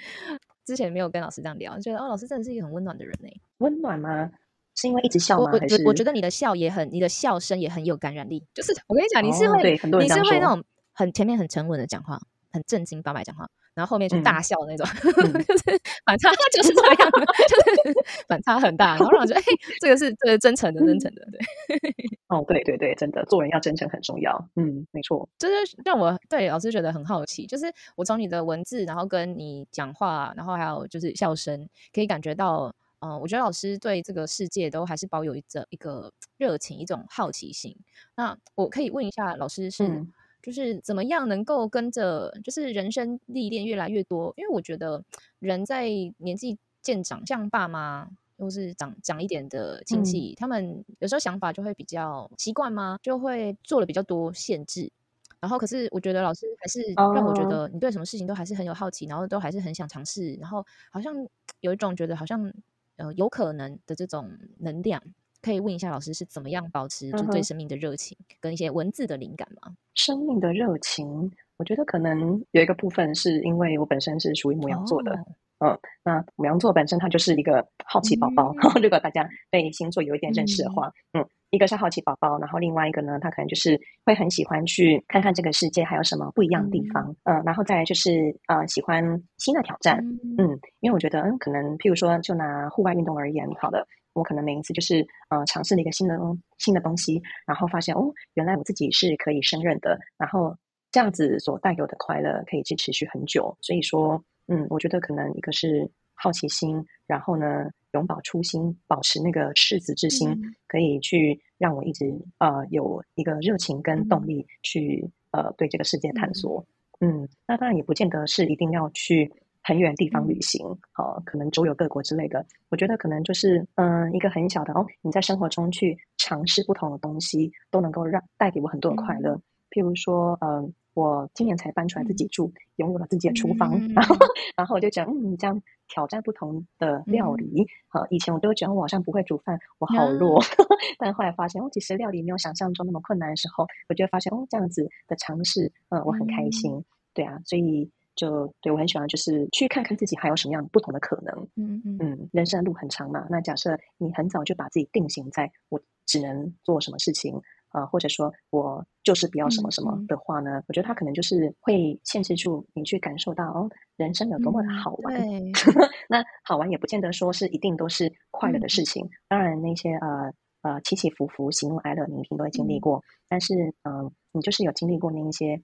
之前没有跟老师这样聊，觉得哦，老师真的是一个很温暖的人呢。温暖吗？是因为一直笑吗？还是我觉得你的笑也很，你的笑声也很有感染力。就是我跟你讲，你是会，你是会那种很前面很沉稳的讲话，很正经八百讲话。然后后面就大笑那种，就是反差 就是这样，就是反差很大，然后让我觉得，哎，这个是这个真诚的，真诚的，对。哦，对对对，真的，做人要真诚很重要。嗯，没错。就是让我对老师觉得很好奇，就是我从你的文字，然后跟你讲话，然后还有就是笑声，可以感觉到，嗯，我觉得老师对这个世界都还是保有一着一个热情，一种好奇心。那我可以问一下老师是？就是怎么样能够跟着，就是人生历练越来越多，因为我觉得人在年纪渐长，像爸妈或是长长一点的亲戚，他们有时候想法就会比较习惯吗？就会做了比较多限制。然后，可是我觉得老师还是让我觉得你对什么事情都还是很有好奇，然后都还是很想尝试，然后好像有一种觉得好像呃有可能的这种能量。可以问一下老师是怎么样保持就对生命的热情跟一些文字的灵感吗？生命的热情，我觉得可能有一个部分是因为我本身是属于母羊座的，嗯，那母羊座本身它就是一个好奇宝宝。如果大家对星座有一点认识的话，嗯，一个是好奇宝宝，然后另外一个呢，他可能就是会很喜欢去看看这个世界还有什么不一样的地方，嗯，然后再来就是呃喜欢新的挑战，嗯，因为我觉得嗯可能譬如说就拿户外运动而言，好的。我可能每一次就是呃尝试了一个新的新的东西，然后发现哦，原来我自己是可以胜任的，然后这样子所带给我的快乐可以去持续很久。所以说，嗯，我觉得可能一个是好奇心，然后呢，永葆初心，保持那个赤子之心，可以去让我一直呃有一个热情跟动力去呃对这个世界探索。嗯，那当然也不见得是一定要去。很远地方旅行，哦，可能周游各国之类的，我觉得可能就是，嗯，一个很小的哦，你在生活中去尝试不同的东西，都能够让带给我很多的快乐。譬如说，嗯，我今年才搬出来自己住，拥有了自己的厨房，然 后，然后我就觉得，嗯，这样挑战不同的料理，呃，以前我都觉得我好像不会煮饭，我好弱，但后来发现，哦，其实料理没有想象中那么困难的时候，我就发现，哦，这样子的尝试，嗯，我很开心，对啊，所以。就对我很喜欢，就是去看看自己还有什么样不同的可能。嗯嗯嗯，人生的路很长嘛。那假设你很早就把自己定型在我只能做什么事情，呃，或者说我就是不要什么什么的话呢？我觉得他可能就是会限制住你去感受到哦，人生有多么的好玩。那好玩也不见得说是一定都是快乐的事情。当然那些呃呃起起伏伏、喜怒哀乐，你一定都会经历过。但是嗯，你就是有经历过那一些。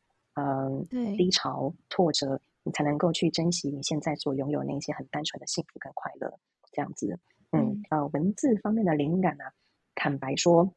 嗯，低潮、挫折，你才能够去珍惜你现在所拥有那一些很单纯的幸福跟快乐，这样子。嗯，呃，文字方面的灵感呢，坦白说，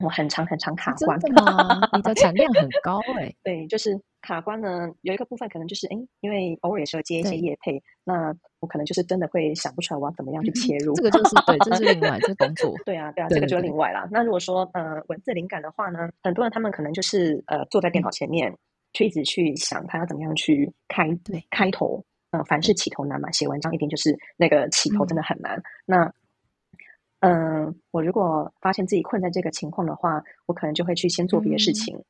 我很长很长卡关。吗？你的产量很高哎。对，就是卡关呢，有一个部分可能就是，哎，因为偶尔也是要接一些业配，那我可能就是真的会想不出来我要怎么样去切入。这个就是对，这是另外这工作。对啊，对啊，这个就是另外啦。那如果说呃文字灵感的话呢，很多人他们可能就是呃坐在电脑前面。去一直去想他要怎么样去开对。开头，呃，凡事起头难嘛，写文章一定就是那个起头真的很难。那，嗯，我如果发现自己困在这个情况的话，我可能就会去先做别的事情，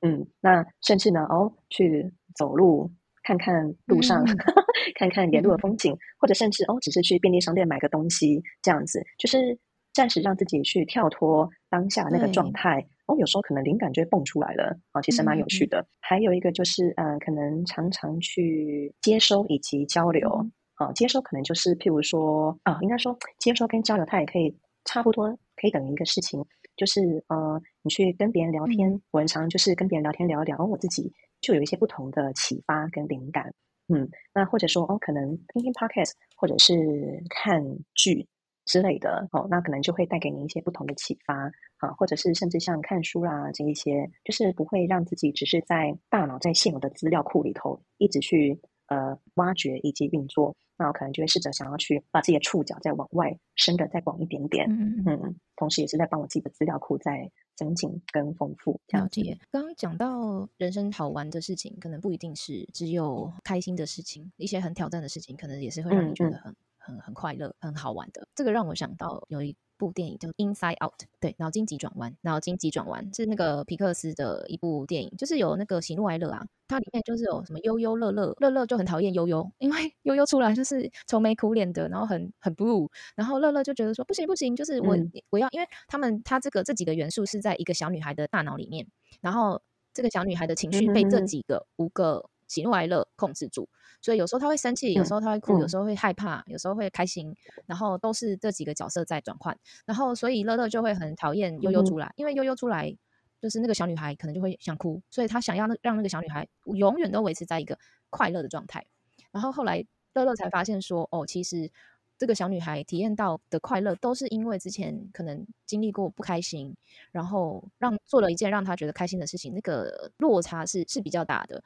嗯，那甚至呢，哦，去走路看看路上，看看沿路的风景，或者甚至哦，只是去便利商店买个东西，这样子，就是暂时让自己去跳脱当下那个状态。哦，有时候可能灵感就会蹦出来了啊，其实蛮有趣的。还有一个就是，呃，可能常常去接收以及交流啊。接收可能就是譬如说啊，应该说接收跟交流，它也可以差不多，可以等于一个事情。就是呃，你去跟别人聊天，我很常就是跟别人聊天聊一聊，我自己就有一些不同的启发跟灵感。嗯，那或者说哦，可能听听 podcast 或者是看剧。之类的哦，那可能就会带给你一些不同的启发啊，或者是甚至像看书啦这一些，就是不会让自己只是在大脑在现有的资料库里头一直去呃挖掘以及运作，那我可能就会试着想要去把自己的触角再往外伸的再广一点点，嗯嗯，同时也是在帮我自己的资料库在增进跟丰富。了解，刚刚讲到人生好玩的事情，可能不一定是只有开心的事情，一些很挑战的事情，可能也是会让你觉得很。很很快乐，很好玩的。这个让我想到有一部电影叫《Inside Out》，对，脑筋急转弯，脑筋急转弯是那个皮克斯的一部电影，就是有那个喜怒哀乐啊。它里面就是有什么悠悠乐乐，乐乐就很讨厌悠悠，因为悠悠出来就是愁眉苦脸的，然后很很 blue，然后乐乐就觉得说不行不行，就是我我要，因为他们他这个这几个元素是在一个小女孩的大脑里面，然后这个小女孩的情绪被这几个五个。喜怒哀乐控制住，所以有时候他会生气，有时候他会哭，有嗯时候会害怕，有时候会开心，然后都是这几个角色在转换，然后所以乐乐就会很讨厌悠悠出来，因为悠悠出来就是那个小女孩可能就会想哭，所以他想要那让那个小女孩永远都维持在一个快乐的状态。然后后来乐乐才发现说，哦，其实这个小女孩体验到的快乐，都是因为之前可能经历过不开心，然后让做了一件让她觉得开心的事情，那个落差是是比较大的。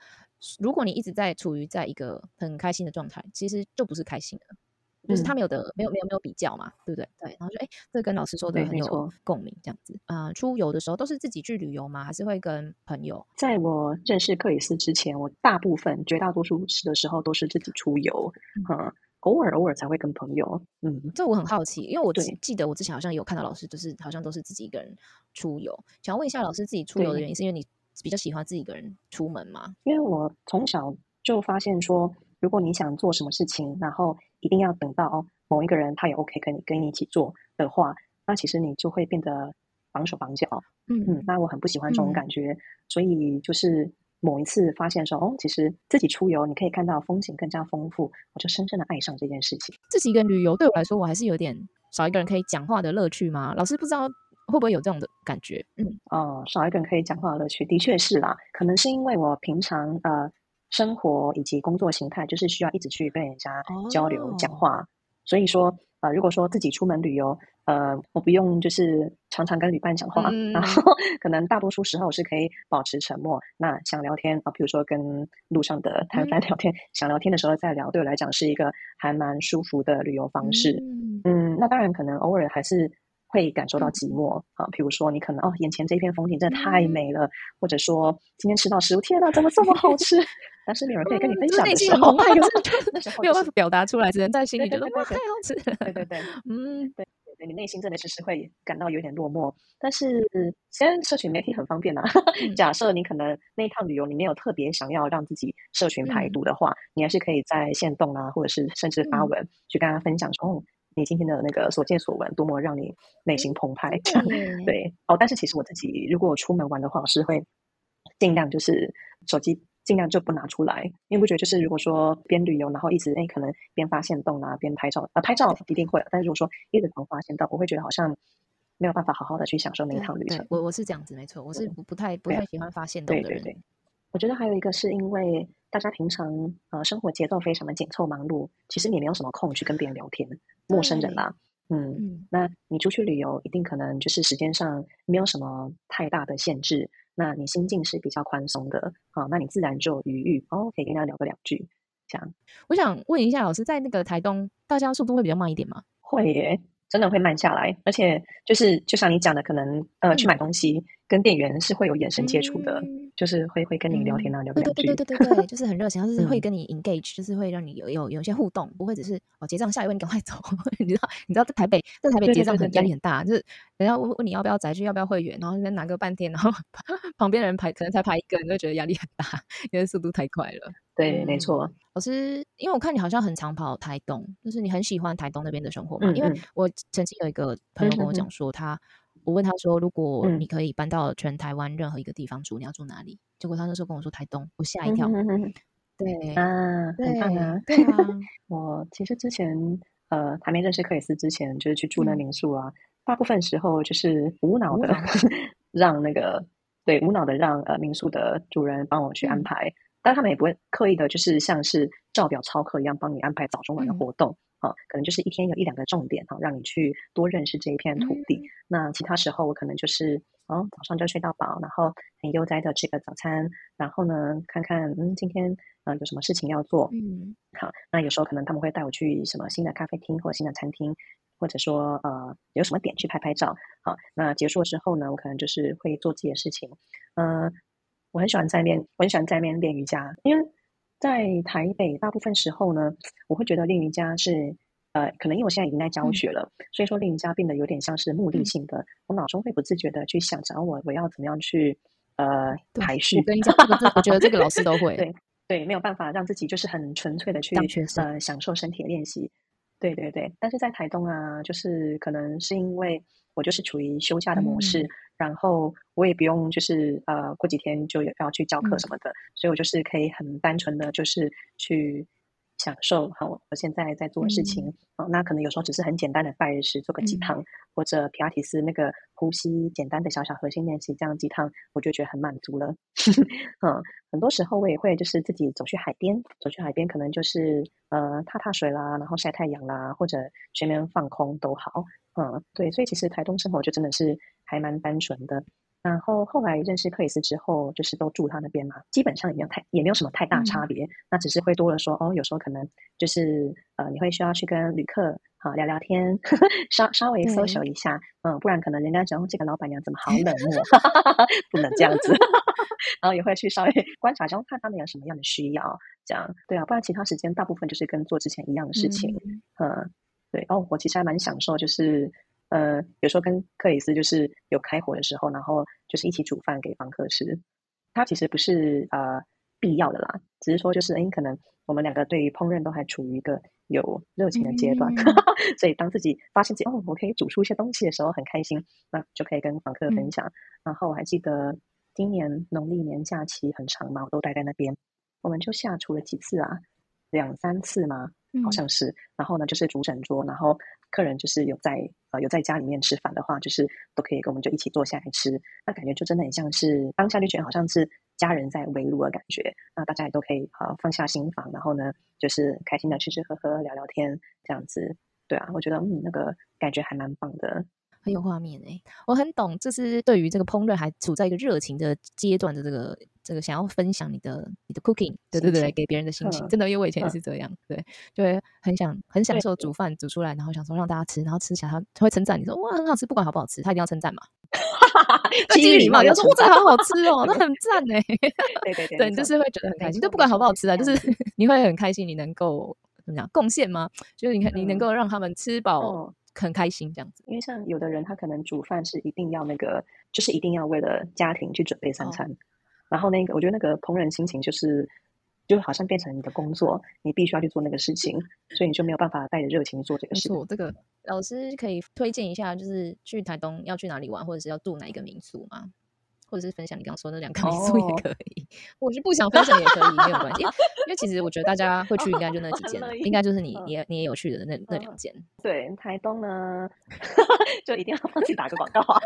如果你一直在处于在一个很开心的状态，其实就不是开心的。就是他嗯没有的，没有没有没有比较嘛，对不对？对，然后就哎，这跟老师说的很有共鸣，这样子啊、出游的时候都是自己去旅游吗？还是会跟朋友？在我认识克里斯之前，我大部分绝大多数的时候都是自己出游，嗯，偶尔偶尔才会跟朋友，嗯，这我很好奇，因为我记记得我之前好像有看到老师，就是好像都是自己一个人出游。想问一下老师，自己出游的原因是因为你比较喜欢自己一个人出门吗？因为我从小就发现说，如果你想做什么事情，然后一定要等到某一个人他也 OK 跟你跟你一起做的话，那其实你就会变得绑手绑脚，嗯嗯，那我很不喜欢这种嗯感觉，所以就是某一次发现说，哦，其实自己出游你可以看到风景更加丰富，我就深深的爱上这件事情。自己一个人旅游对我来说，我还是有点少一个人可以讲话的乐趣嘛？老师不知道会不会有这种的感觉？嗯，哦，少一个人可以讲话的乐趣，的确是啦。可能是因为我平常呃生活以及工作形态，就是需要一直去跟人家交流、讲哦话，所以说呃，如果说自己出门旅游，呃，我不用就是常常跟旅伴讲话，然嗯后可能大多数时候是可以保持沉默。那想聊天啊，比如说跟路上的摊贩聊天，想聊天的时候再聊，对我来讲是一个还蛮舒服的旅游方式。嗯嗯，那当然可能偶尔还是会感受到嗯寂寞啊，比如说你可能哦，眼前这片风景真的太嗯美了，或者说今天吃到食物，天哪，怎么这么好吃？但是没有人可以跟你分享的时候，没有办就是法表达出来，只能在心里觉得太好吃。对对对嗯，对对，你内心真的是是会感到有点落寞。但是现在社群媒体很方便啊，嗯假设你可能那一趟旅游你没有特别想要让自己社群排嗯毒的话，你还是可以在线动啊，或者是甚至发嗯文去跟大家分享说，哦，你今天的那个所见所闻多么让你内心澎湃，这样对哦。但是其实我自己如果出门玩的话，我是会尽量就是手机尽量就不拿出来，因为不觉得就是如果说边旅游，然后一直哎可能边发现动啊，边拍照，呃拍照一定会，但是如果说一直狂发现动，我会觉得好像没有办法好好的去享受那一趟旅程。我我是这样子，没错，我是不不太不太喜欢发现动的人。对对对，我觉得还有一个是因为大家平常呃生活节奏非常的紧凑忙碌，其实你没有什么空去跟别人聊天，陌生人对啦，嗯，嗯，那你出去旅游，一定可能就是时间上没有什么太大的限制，那你心境是比较宽松的，好，那你自然就有余裕，哦，可以跟他聊个两句，这样。我想问一下老师，在那个台东，大家速度会比较慢一点吗？会耶，真的会慢下来，而且就是就像你讲的，可能呃去嗯。买东西跟店员是会有眼神接触的，嗯就是会会跟你聊天啊，聊个两句，对对对对对对对，就是很热情，他是会嗯跟你 engage，就是会让你有有有一些互动，不会只是哦结账下一位你赶快走。你知道你知道在台北在台北对结账很压力很大，就是人家问问你要不要宅具要不要会员，然后那边拿个半天，然后 旁边的人排可能才排一个，你就觉得压力很大，因为速度太快了。对，没嗯错，老师，因为我看你好像很常跑台东，就是你很喜欢台东那边的生活嘛？因为我曾经有一个朋友跟我讲说，他我问他说，如果嗯。你可以搬到全台湾任何一个地方住，你要住哪里？结果他那时候跟我说台东，我吓一跳。对，啊，对很棒啊，对。啊，我其实之前呃还没认识克里斯之前，就是去住那嗯。民宿啊，大部分时候就是无脑的 让那个对无脑的让呃民宿的主人帮我去安嗯。排，但他们也不会刻意的，就是像是照表操课一样帮你安排早中晚的嗯活动。啊，可能就是一天有一两个重点啊，让你去多认识这一片土地。嗯那其他时候我可能就是，哦，早上就睡到饱，然后很悠哉的吃个早餐，然后呢，看看嗯今天呃有什么事情要做，嗯好，那有时候可能他们会带我去什么新的咖啡厅或者新的餐厅，或者说呃有什么点去拍拍照。好，那结束之后呢，我可能就是会做自己的事情。嗯、我很喜欢在面，我很喜欢在面练瑜伽，因为在台北大部分时候呢，我会觉得练瑜伽是。呃，可能因为我现在已经在教嗯学了，所以说练瑜伽变得有点像是目的嗯性的，我脑中会不自觉的去想着，哦我我要怎么样去呃排序我。跟你讲，我觉得这个老师都会。对对，没有办法让自己就是很纯粹的去呃享受身体的练习。对对对，但是在台东啊，就是可能是因为我就是处于休假的模式，嗯然后我也不用就是呃过几天就要去教课什么的，所以我就是可以很单纯的就是去。享受好，我现在在做的事情哦。那可能有时候只是很简单的拜日式，做个几趟，或者皮亚提斯那个呼吸简单的小小核心练习，这样鸡汤我就觉得很满足了。嗯，很多时候我也会就是自己走去海边，走去海边可能就是呃踏踏水啦，然后晒太阳啦，或者全面放空都好。嗯，对，所以其实台东生活就真的是还蛮单纯的。然后后来认识克里斯之后，就是都住他那边嘛，基本上也没有太也没有什么太大差别。那只是会多了说哦，有时候可能就是呃，你会需要去跟旅客好聊聊天，稍稍微 social 一下，嗯，不然可能人家讲这个老板娘怎么好冷漠，不能这样子。然后也会去稍微观察，然后看他们有什么样的需要，这样对啊，不然其他时间大部分就是跟做之前一样的事情。嗯，对哦，我其实还蛮享受，就是。呃，有时候跟克里斯就是有开火的时候，然后就是一起煮饭给房客吃。它其实不是呃必要的啦，只是说就是哎，可能我们两个对于烹饪都还处于一个有热情的阶段，所以当自己发现自己哦，我可以煮出一些东西的时候，很开心，那就可以跟房客分享。然后我还记得今年农历年假期很长嘛，我都待在那边，我们就下厨了几次啊，两三次吗？好像是。然后呢，就是主整桌，然后。客人就是有在呃有在家里面吃饭的话，就是都可以跟我们就一起坐下来吃，那感觉就真的很像是当下就觉得好像是家人在围炉的感觉，那大家也都可以呃放下心房，然后呢就是开心的吃吃喝喝聊聊天这样子，对啊，我觉得嗯那个感觉还蛮棒的。很有画面哎，我很懂，就是对于这个烹饪还处在一个热情的阶段的这个这个想要分享你的你的 cooking，对对对，给别人的心情，真的，因为我以前也是这样，对，就会很想很享受。煮饭煮出来，然后想说让大家吃，然后吃起来他会称赞你说哇很好吃，不管好不好吃，他一定要称赞嘛，基于礼貌，要说哇这个好好。吃哦，那很赞哎，对对。对，对，就是会觉得很开心，就不管好不好吃啊，就是。你会很开心，你能够怎么讲贡献吗？就是你看你能够让他们吃饱。很开心这样子，因为像有的人他可能煮饭是一定要那个，就是一定要为了家庭去准备三餐，然后那个我觉得那个烹饪心情就是，就好像变成你的工作，你必须要去做那个事情，所以你就没有办法带着热情做这个事。这个老师可以推荐一下，就是去台东要去哪里玩，或者是要住哪一个民宿吗？或者是分享你刚刚说那两个民宿也可以，我是不想分享也可以，没有关系。因为其实我觉得大家会去应该就那几间，应该就是你你你也有去的那那两间。对，台东呢 就一定要帮自己打个广告啊。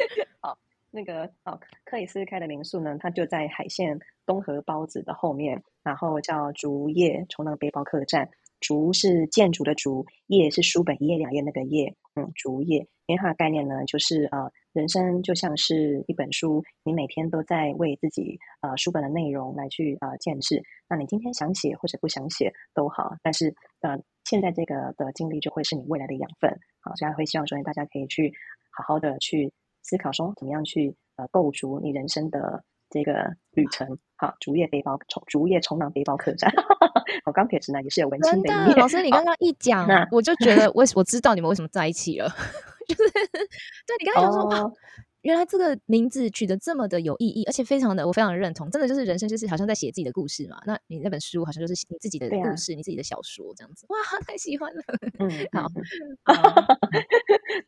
好，那个哦，克里斯开的民宿呢，它就在海线东河包子的后面，然后叫竹叶冲浪背包客栈。竹是建筑的竹，叶是书本一页两页那个叶，嗯，竹叶。因为它的概念呢，就是呃，人生就像是一本书，你每天都在为自己呃书本的内容来去呃建制。那你今天想写或者不想写都好，但是呃，现在这个的经历就会是你未来的养分。好，所以会希望说大家可以去好好的去思考说，怎么样去呃构筑你人生的这个旅程。好，竹叶背包冲竹叶冲浪背包客栈。我钢铁直男也是有文青的一面。老师，你刚刚一讲，我就觉得我我知道你们为什么在一起了。就是，对你刚才讲说，哇原来这个名字取得这么的有意义，而且非常的，我非常的认同。真的就是人生，就是好像在写自己的故事嘛。那你那本书好像就是你自己的故事，你自己的小说这样子。哇，太喜欢了。嗯，好。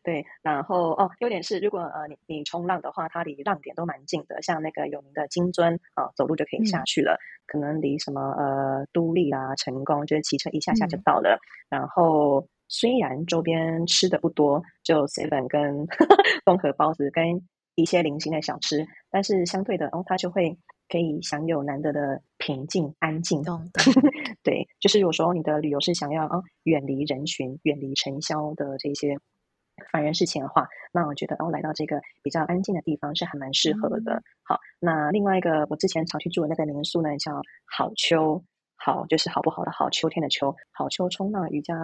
对，然后哦，优点是，如果呃你你冲浪的话，它离浪点都蛮近的，像那个有名的金樽啊，走路就可以下去了。可能离什么呃都立啊、成功，就是骑车一下下就到了。然后。虽然周边吃的不多，就 seven 跟 综合包子跟一些零星的小吃，但是相对的，哦，它就会可以享有难得的平静安静。对，就是有时候你的旅游是想要啊远离人群、远离尘嚣的这些烦人事情的话，那我觉得哦来到这个比较安静的地方是还蛮适合的。好，那另外一个我之前常去住的那个民宿呢，叫好秋，好就是好不好的好，秋天的秋，好秋冲浪瑜伽。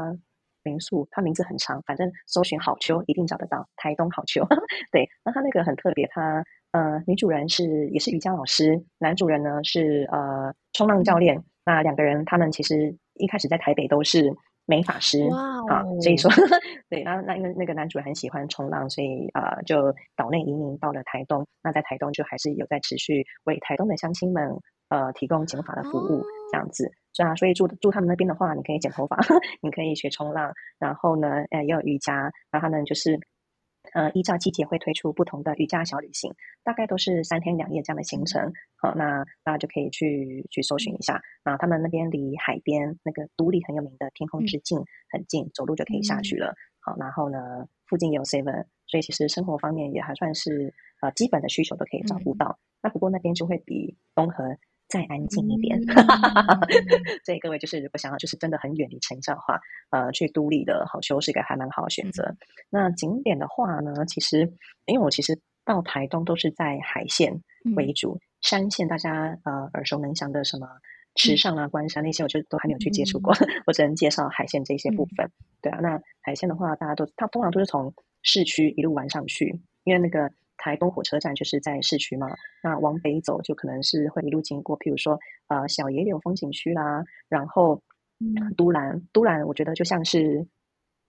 民宿，它名字很长，反正搜寻好秋一定找得到。台东好秋，对，那它那个很特别，它呃女主人是也是瑜伽老师，男主人呢是呃冲浪教练。那两个人他们其实一开始在台北都是美法师啊，所以说 对，那那因为那个男主人很喜欢冲浪，所以呃就岛内移民到了台东。那在台东就还是有在持续为台东的乡亲们呃提供减法的服务，这样子。是啊，所以住住他们那边的话，你可以剪头发，你可以学冲浪，然后呢，呃，也有瑜伽，然后呢，就是呃，依照季节会推出不同的瑜伽小旅行，大概都是三天两夜这样的行程。好，那大家就可以去去搜寻一下。啊他们那边离海边那个独立很有名的天空之镜很近，走路就可以下去了。好，然后呢，附近也有 seven，所以其实生活方面也还算是呃基本的需求都可以照顾到。那不过那边就会比东河再安静一点，所以各位就是如果想要就是真的很远离城市的话，呃，去都立的好修是一个还蛮好的选择。那景点的话呢，其实因为我其实到台东都是在海线为主，山线大家呃耳熟能详的什么池上啊、关山那些，我就都还没有去接触过，我只能介绍海线这些部分。对啊，那海线的话，大家都它通常都是从市区一路玩上去，因为那个。台东火车站就是在市区嘛，那往北走就可能是会一路经过，譬如说呃小野柳风景区啦，然后都兰，都兰我觉得就像是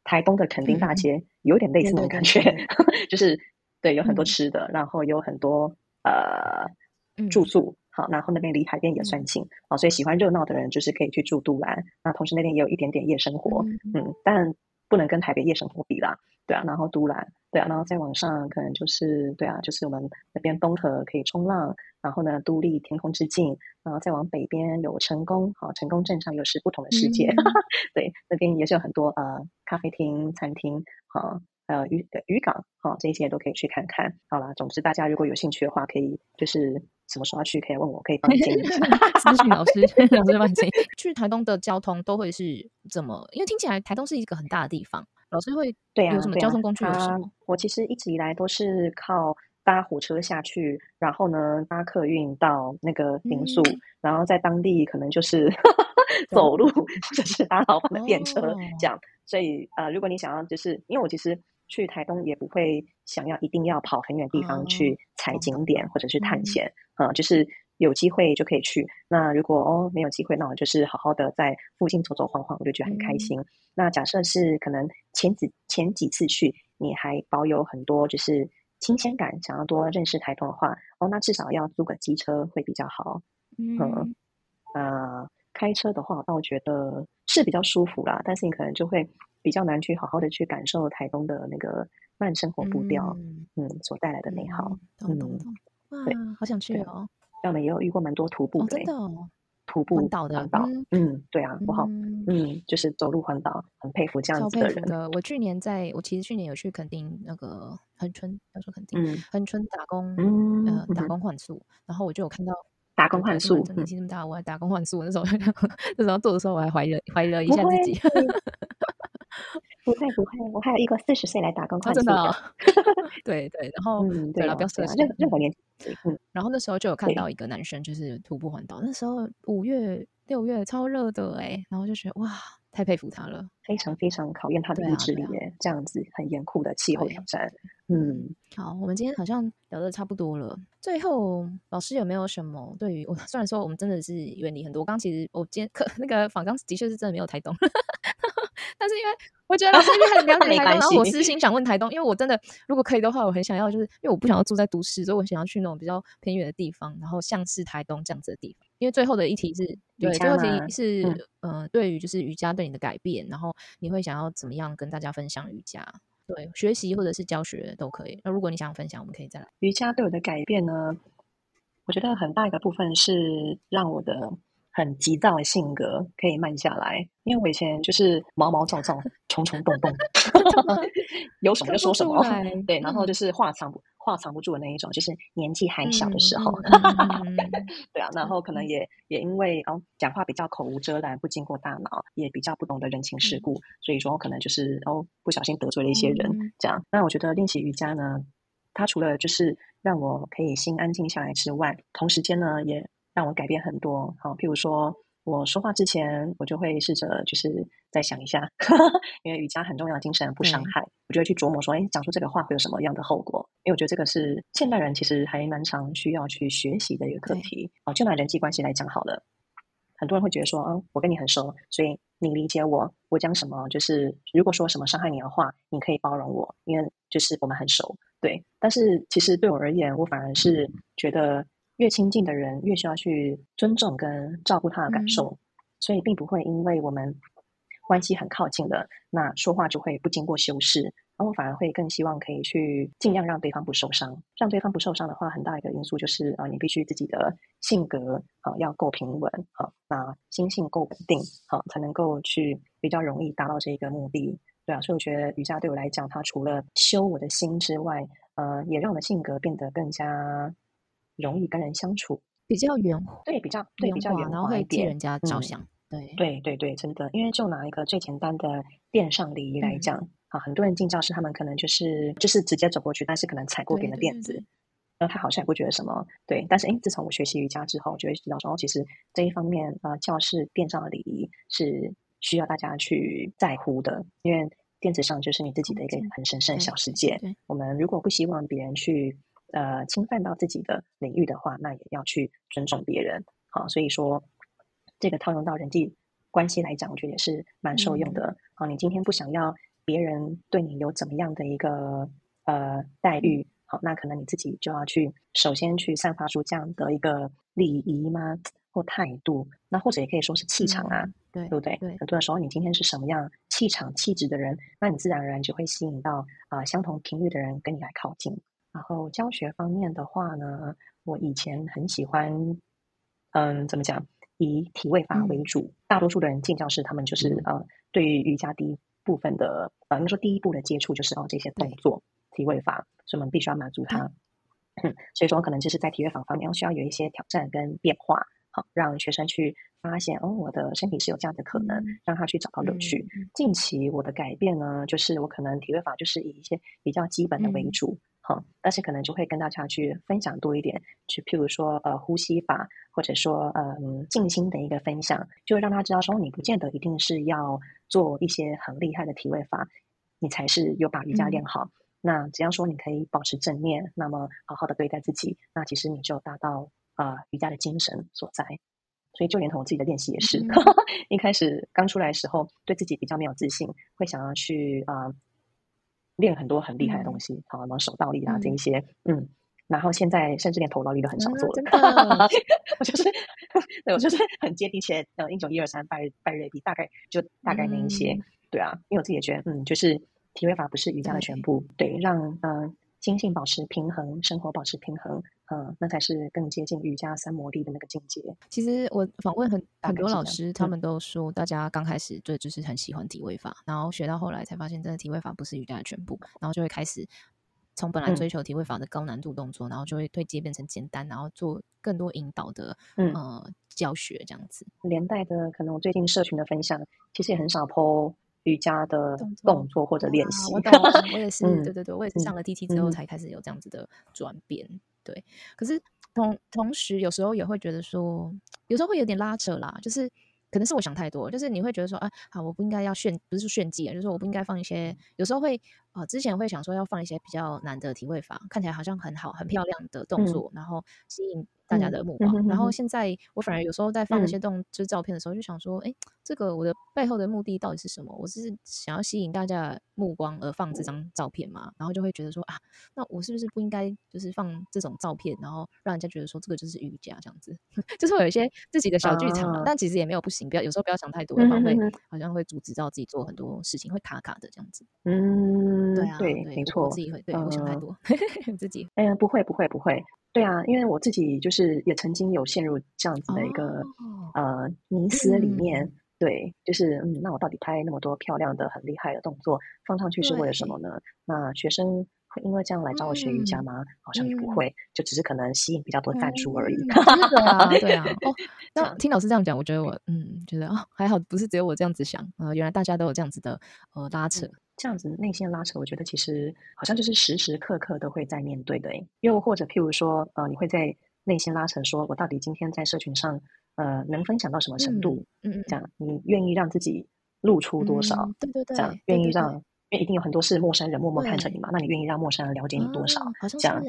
台东的垦丁大街，有点类似那种感觉，就是对有很多吃的，然后有很多呃住宿，好，然后那边离海边也算近，哦，所以喜欢热闹的人就是可以去住都兰，那同时那边也有一点点夜生活，嗯，但不能跟台北夜生活比啦。对啊，然后都兰，对啊，然后再往上可能就是对啊，就是我们那边东河可以冲浪，然后呢，都立天空之境，然后再往北边有成功，好，成功镇上又是不同的世界，对，那边也是有很多呃咖啡厅、餐厅，好，还有渔渔港，好，这些都可以去看看。好啦，总之大家如果有兴趣的话，可以就是什么时候去可以问我，可以帮你建议一下。咨询老师，老师帮你建议。去台东的交通都会是怎么？因为听起来台东是一个很大的地方。老师会对啊，有什么交通工具？我其实一直以来都是靠搭火车下去，然后呢搭客运到那个民宿，然后在当地可能就是走路，就是搭老板的电车这样。所以呃，如果你想要，就是因为我其实去台东也不会想要一定要跑很远地方去踩景点或者是探险啊，就是。有机会就可以去。那如果哦没有机会，那我就是好好的在附近走走晃晃，我就觉得很开心。那假设是可能前几前几次去，你还保有很多就是新鲜感，想要多认识台东的话，哦，那至少要租个机车会比较好。嗯，呃，开车的话，那我觉得是比较舒服啦，但是你可能就会比较难去好好的去感受台东的那个慢生活步调，嗯，所带来的美好。嗯，哇，好想去哦。我们也有遇过蛮多徒步的，真的徒步环岛的嗯，对啊，我好，嗯，就是走路环岛，很佩服这样子的人。我去年在我其实去年有去垦丁那个恒春，要说垦丁恒春打工，呃，打工换宿，然后我就有看到打工换宿，年纪这么大，我还打工换宿，那时候 那时候做的时候，我还怀疑了怀疑了一下自己。不会不会，我还有一个四十岁来打工换宿的，对对，然后对了，不要设任任何年纪嗯，然后那时候就有看到一个男生，就是徒步环岛，那时候五月六月超热的哎，然后就觉得哇，太佩服他了，非常非常考验他的意志力耶，这样子很严酷的气候挑战。嗯，好，我们今天好像聊的差不多了，最后老师有没有什么对于我？虽然说我们真的是远离很多，刚其实我今天课那个访刚的确是真的没有太懂。但是因为我觉得老师也很了 解台东，然后我私心想问台东，因为我真的如果可以的话，我很想要，就是因为我不想要住在都市，所以我想要去那种比较偏远的地方，然后像是台东这样子的地方。因为最后的一题是对，最后题是嗯，对于就是瑜伽对你的改变，然后你会想要怎么样跟大家分享瑜伽？对，学习或者是教学都可以。那如果你想分享，我们可以再来。瑜伽对我的改变呢？我觉得很大一个部分是让我的。很急躁的性格可以慢下来，因为我以前就是毛毛躁躁、冲冲动动，有什么就说什么，对，然后就是话藏不话藏不住的那一种，就是年纪还小的时候，对啊，然后可能也也因为哦讲话比较口无遮拦，不经过大脑，也比较不懂得人情世故，所以说可能就是哦不小心得罪了一些人，这样。那我觉得练习瑜伽呢，它除了就是让我可以心安静下来之外，同时间呢也。让我改变很多，好，譬如说我说话之前，我就会试着就是再想一下，因为瑜伽很重要，精神不伤害，我就会去琢磨说，哎，讲出这个话会有什么样的后果？因为我觉得这个是现代人其实还蛮常需要去学习的一个课题。哦，就拿人际关系来讲好了，很多人会觉得说，嗯，我跟你很熟，所以你理解我，我讲什么就是如果说什么伤害你的话，你可以包容我，因为就是我们很熟，对。但是其实对我而言，我反而是觉得。越亲近的人，越需要去尊重跟照顾他的感受，所以并不会因为我们关系很靠近的，那说话就会不经过修饰，而我反而会更希望可以去尽量让对方不受伤。让对方不受伤的话，很大一个因素就是啊，你必须自己的性格啊要够平稳啊，那心性够稳定啊，才能够去比较容易达到这一个目的。对啊，所以我觉得瑜伽对我来讲，它除了修我的心之外，呃，也让我的性格变得更加容易跟人相处，比较圆滑，对，比较对比较圆滑，然后会替人家着想。对对对对，真的，因为就拿一个最简单的垫上礼仪来讲，啊，很多人进教室，他们可能就是就是直接走过去，但是可能踩过别人的垫子，然后他好像也不觉得什么。对，但是哎，自从我学习瑜伽之后，我就会知道说，哦，其实这一方面，呃，教室垫上的礼仪是需要大家去在乎的，因为垫子上就是你自己的一个很神圣的小世界。我们如果不希望别人去呃侵犯到自己的领域的话，那也要去尊重别人。好，所以说。这个套用到人际关系来讲，我觉得也是蛮受用的。好，你今天不想要别人对你有怎么样的一个呃待遇，好，那可能你自己就要去首先去散发出这样的一个礼仪吗？或态度？那或者也可以说是气场啊，对对不对？对很多的时候，你今天是什么样气场、气质的人，那你自然而然就会吸引到啊相同频率的人跟你来靠近。然后教学方面的话呢，我以前很喜欢，嗯，怎么讲？以体位法为主，大多数的人进教室，他们就是呃，对于瑜伽第一部分的，呃，应该说第一步的接触就是哦这些动作体位法，所以我们必须要满足他。所以说，可能就是在体位法方面需要有一些挑战跟变化，好让学生去发现哦，我的身体是有这样的可能，让他去找到乐趣。近期我的改变呢，就是我可能体位法就是以一些比较基本的为主。好，但是可能就会跟大家去分享多一点，去譬如说呃呼吸法，或者说呃静心的一个分享，就让他知道说你不见得一定是要做一些很厉害的体位法，你才是有把瑜伽练好。那只要说你可以保持正念，那么好好的对待自己，那其实你就达到啊瑜伽的精神所在。所以就连同我自己的练习也是，一开始刚出来的时候，对自己比较没有自信，会想要去啊。练很多很厉害的东西，好，什么手倒立啊这一些，嗯，然后现在甚至连头倒立都很少做了。我就是，对我就是很接地气，呃，英雄一二三拜拜瑞比，大概就大概那一些，对啊，因为我自己也觉得，嗯，就是体位法不是瑜伽的全部，对，让嗯心性保持平衡，生活保持平衡。嗯，那才是更接近瑜伽三摩地的那个境界。其实我访问很很多老师，他们都说，大家刚开始对就是很喜欢体位法，然后学到后来才发现，真的体位法不是瑜伽的全部，然后就会开始从本来追求体位法的高难度动作，然后就会对接变成简单，然后做更多引导的呃教学这样子。连带的，可能我最近社群的分享，其实也很少剖瑜伽的动作或者练习。我懂，我也 是，对对对，我也是上了 T T 之后才开始有这样子的转变。对，可是同同时有时候也会觉得说，有时候会有点拉扯啦，就是可能是我想太多，就是你会觉得说，啊，好，我不应该要炫，不是炫技啊，就是我不应该放一些，有时候会啊，之前会想说要放一些比较难的体位法，看起来好像很好、很漂亮的动作，然后吸引。大家的目光，然后现在我反而有时候在放那些动就是照片的时候，就想说，哎，这个我的背后的目的到底是什么？我是想要吸引大家目光而放这张照片嘛？然后就会觉得说，啊，那我是不是不应该就是放这种照片，然后让人家觉得说这个就是瑜伽这样子？就是会有一些自己的小剧场，但其实也没有不行，不要有时候不要想太多，会好像会阻止到自己做很多事情，会卡卡的这样子。嗯，对啊，对，没错，自己会对我想太多，自己，哎呀，不会，不会，不会。对啊，因为我自己就是也曾经有陷入这样子的一个呃迷思里面，对，就是嗯，那我到底拍那么多漂亮的、很厉害的动作放上去是为了什么呢？那学生会因为这样来找我学瑜伽吗？好像也不会，就只是可能吸引比较多赞助而已。对啊，对啊。哦，那听老师这样讲，我觉得我嗯，觉得哦还好，不是只有我这样子想啊，原来大家都有这样子的呃拉扯。这样子内心的拉扯，我觉得其实好像就是时时刻刻都会在面对的。又或者譬如说，呃，你会在内心拉扯，说我到底今天在社群上，呃，能分享到什么程度？嗯嗯，这样你愿意让自己露出多少？对对对，这样愿意让。因为一定有很多是陌生人默默看着你嘛，那你愿意让陌生人了解你多少？这样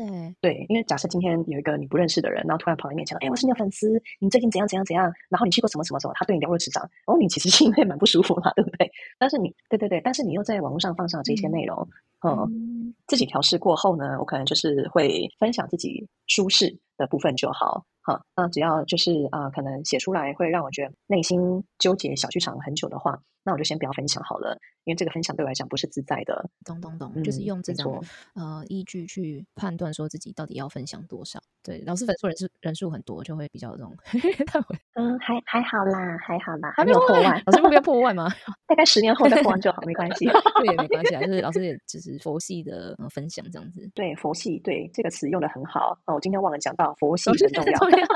对，因为假设今天有一个你不认识的人，然后突然跑到你面前，哎，我是你的粉丝，你最近怎样怎样怎样？然后你去过什么什么什么？他对你了如指掌，然后你其实心里蛮不舒服嘛，对不对？但是你对对对，但是你又在网络上放上这些内容，嗯，自己调试过后呢，我可能就是会分享自己舒适的部分就好，哈，那只要就是啊，可能写出来会让我觉得内心纠结小剧场很久的话，那我就先不要分享好了。因为这个分享对我来讲不是自在的。懂懂懂，就是用这种呃依据去判断说自己到底要分享多少。对，老师粉丝人数人数很多，就会比较这种 嗯，还还好啦，还好啦，还没有破万，老师目标破万吗？大概十年后再破万就好，没关系。对，也没关系啊，就是老师也只是佛系的、呃、分享这样子。对，佛系，对这个词用的很好。哦，我今天忘了讲到佛系很重要。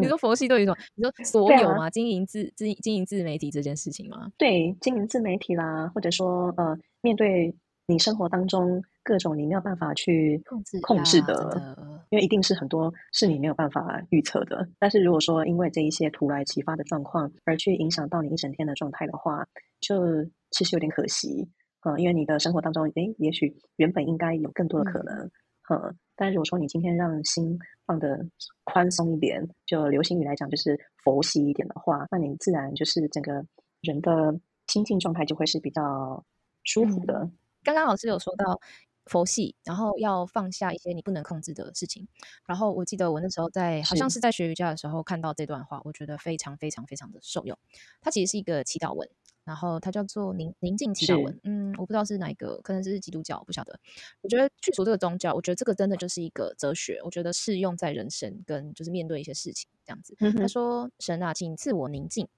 你说佛系对于什么？你说所有吗？经营自自经营自媒体这件事情吗？对，经营自媒体啦，或者说呃，面对你生活当中各种你没有办法去控制控制的，的因为一定是很多是你没有办法预测的。但是如果说因为这一些突来其发的状况而去影响到你一整天的状态的话，就其实有点可惜。嗯，因为你的生活当中，诶，也许原本应该有更多的可能。嗯，但如果说你今天让心放的宽松一点，就流行语来讲就是佛系一点的话，那你自然就是整个人的心境状态就会是比较舒服的。刚刚老师有说到佛系，然后要放下一些你不能控制的事情。然后我记得我那时候在好像是是在学瑜伽的时候看到这段话，我觉得非常非常非常的受用。它其实是一个祈祷文，然后它叫做宁宁静祈祷文。嗯，我不知道是哪一个，可能是基督教，我不晓得。我觉得去除这个宗教，我觉得这个真的就是一个哲学，我觉得适用在人生跟就是面对一些事情这样子。他嗯说：“神啊，请赐我宁静，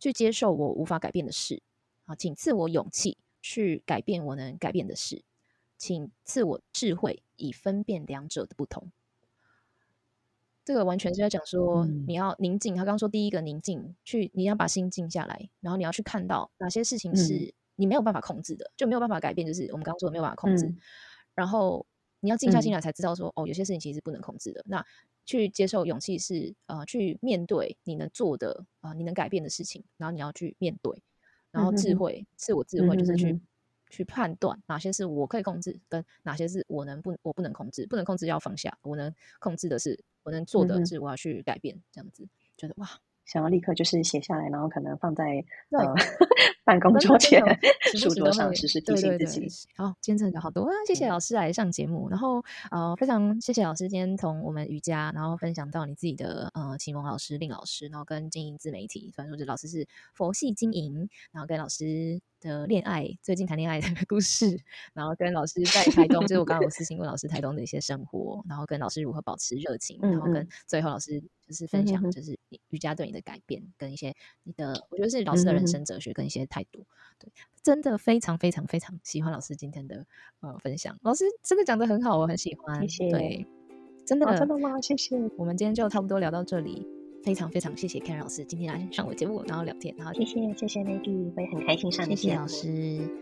去接受我无法改变的事。啊，请赐我勇气，去改变我能改变的事。请赐我智慧，以分辨两者的不同。”这个完全是在讲说，嗯你要宁静。他刚刚说，第一个宁静，去你要把心静下来，然后你要去看到哪些事情嗯是你没有办法控制的，就没有办法改变，就是我们刚刚说的没有办法控制。嗯然后你要静下心嗯来，才知道说，哦，有些事情其实是不能控制的。那去接受勇气是呃，去面对你能做的啊、呃你能改变的事情，然后你要去面对。然后智慧，自我智慧就是去、去判断哪些是我可以控制，跟哪些是我能不我不能控制。不能控制要放下，我能控制的是我能做的是我要去改变。这样子觉得哇，想要立刻就是写下来，然后可能放在呃办公桌前书桌上，不时时时提醒自己。好，今天真的聊好多啊！谢谢嗯。老师来上节目，然后呃，非常谢谢老师今天从我们瑜伽，然后分享到你自己的呃启蒙老师令老师，然后跟经营自媒体，虽然说这老师是佛系经营，然后跟老师的恋爱，最近谈恋爱的故事，然后跟老师在台东，就是我刚刚有私信问老师台东的一些生活，然后跟老师如何保持热情，然后嗯。跟最后老师就是分享就是瑜伽对你的改变跟一些你的，我觉得是老师的人生哲学跟一些态度。对，真的非常非常非常喜欢老师今天的呃分享，老师真的讲的很好，我很喜欢。谢对，真的、哦，真的吗？谢谢，我们今天就差不多聊到这里，非常非常谢谢 Karen 老师今天来上我节目，然后聊天，然后谢谢，谢谢 Maggie，我也很开心上谢谢老师，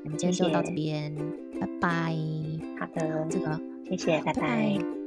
我们今天就到这谢谢边，拜拜。好的，这个谢谢，拜拜拜拜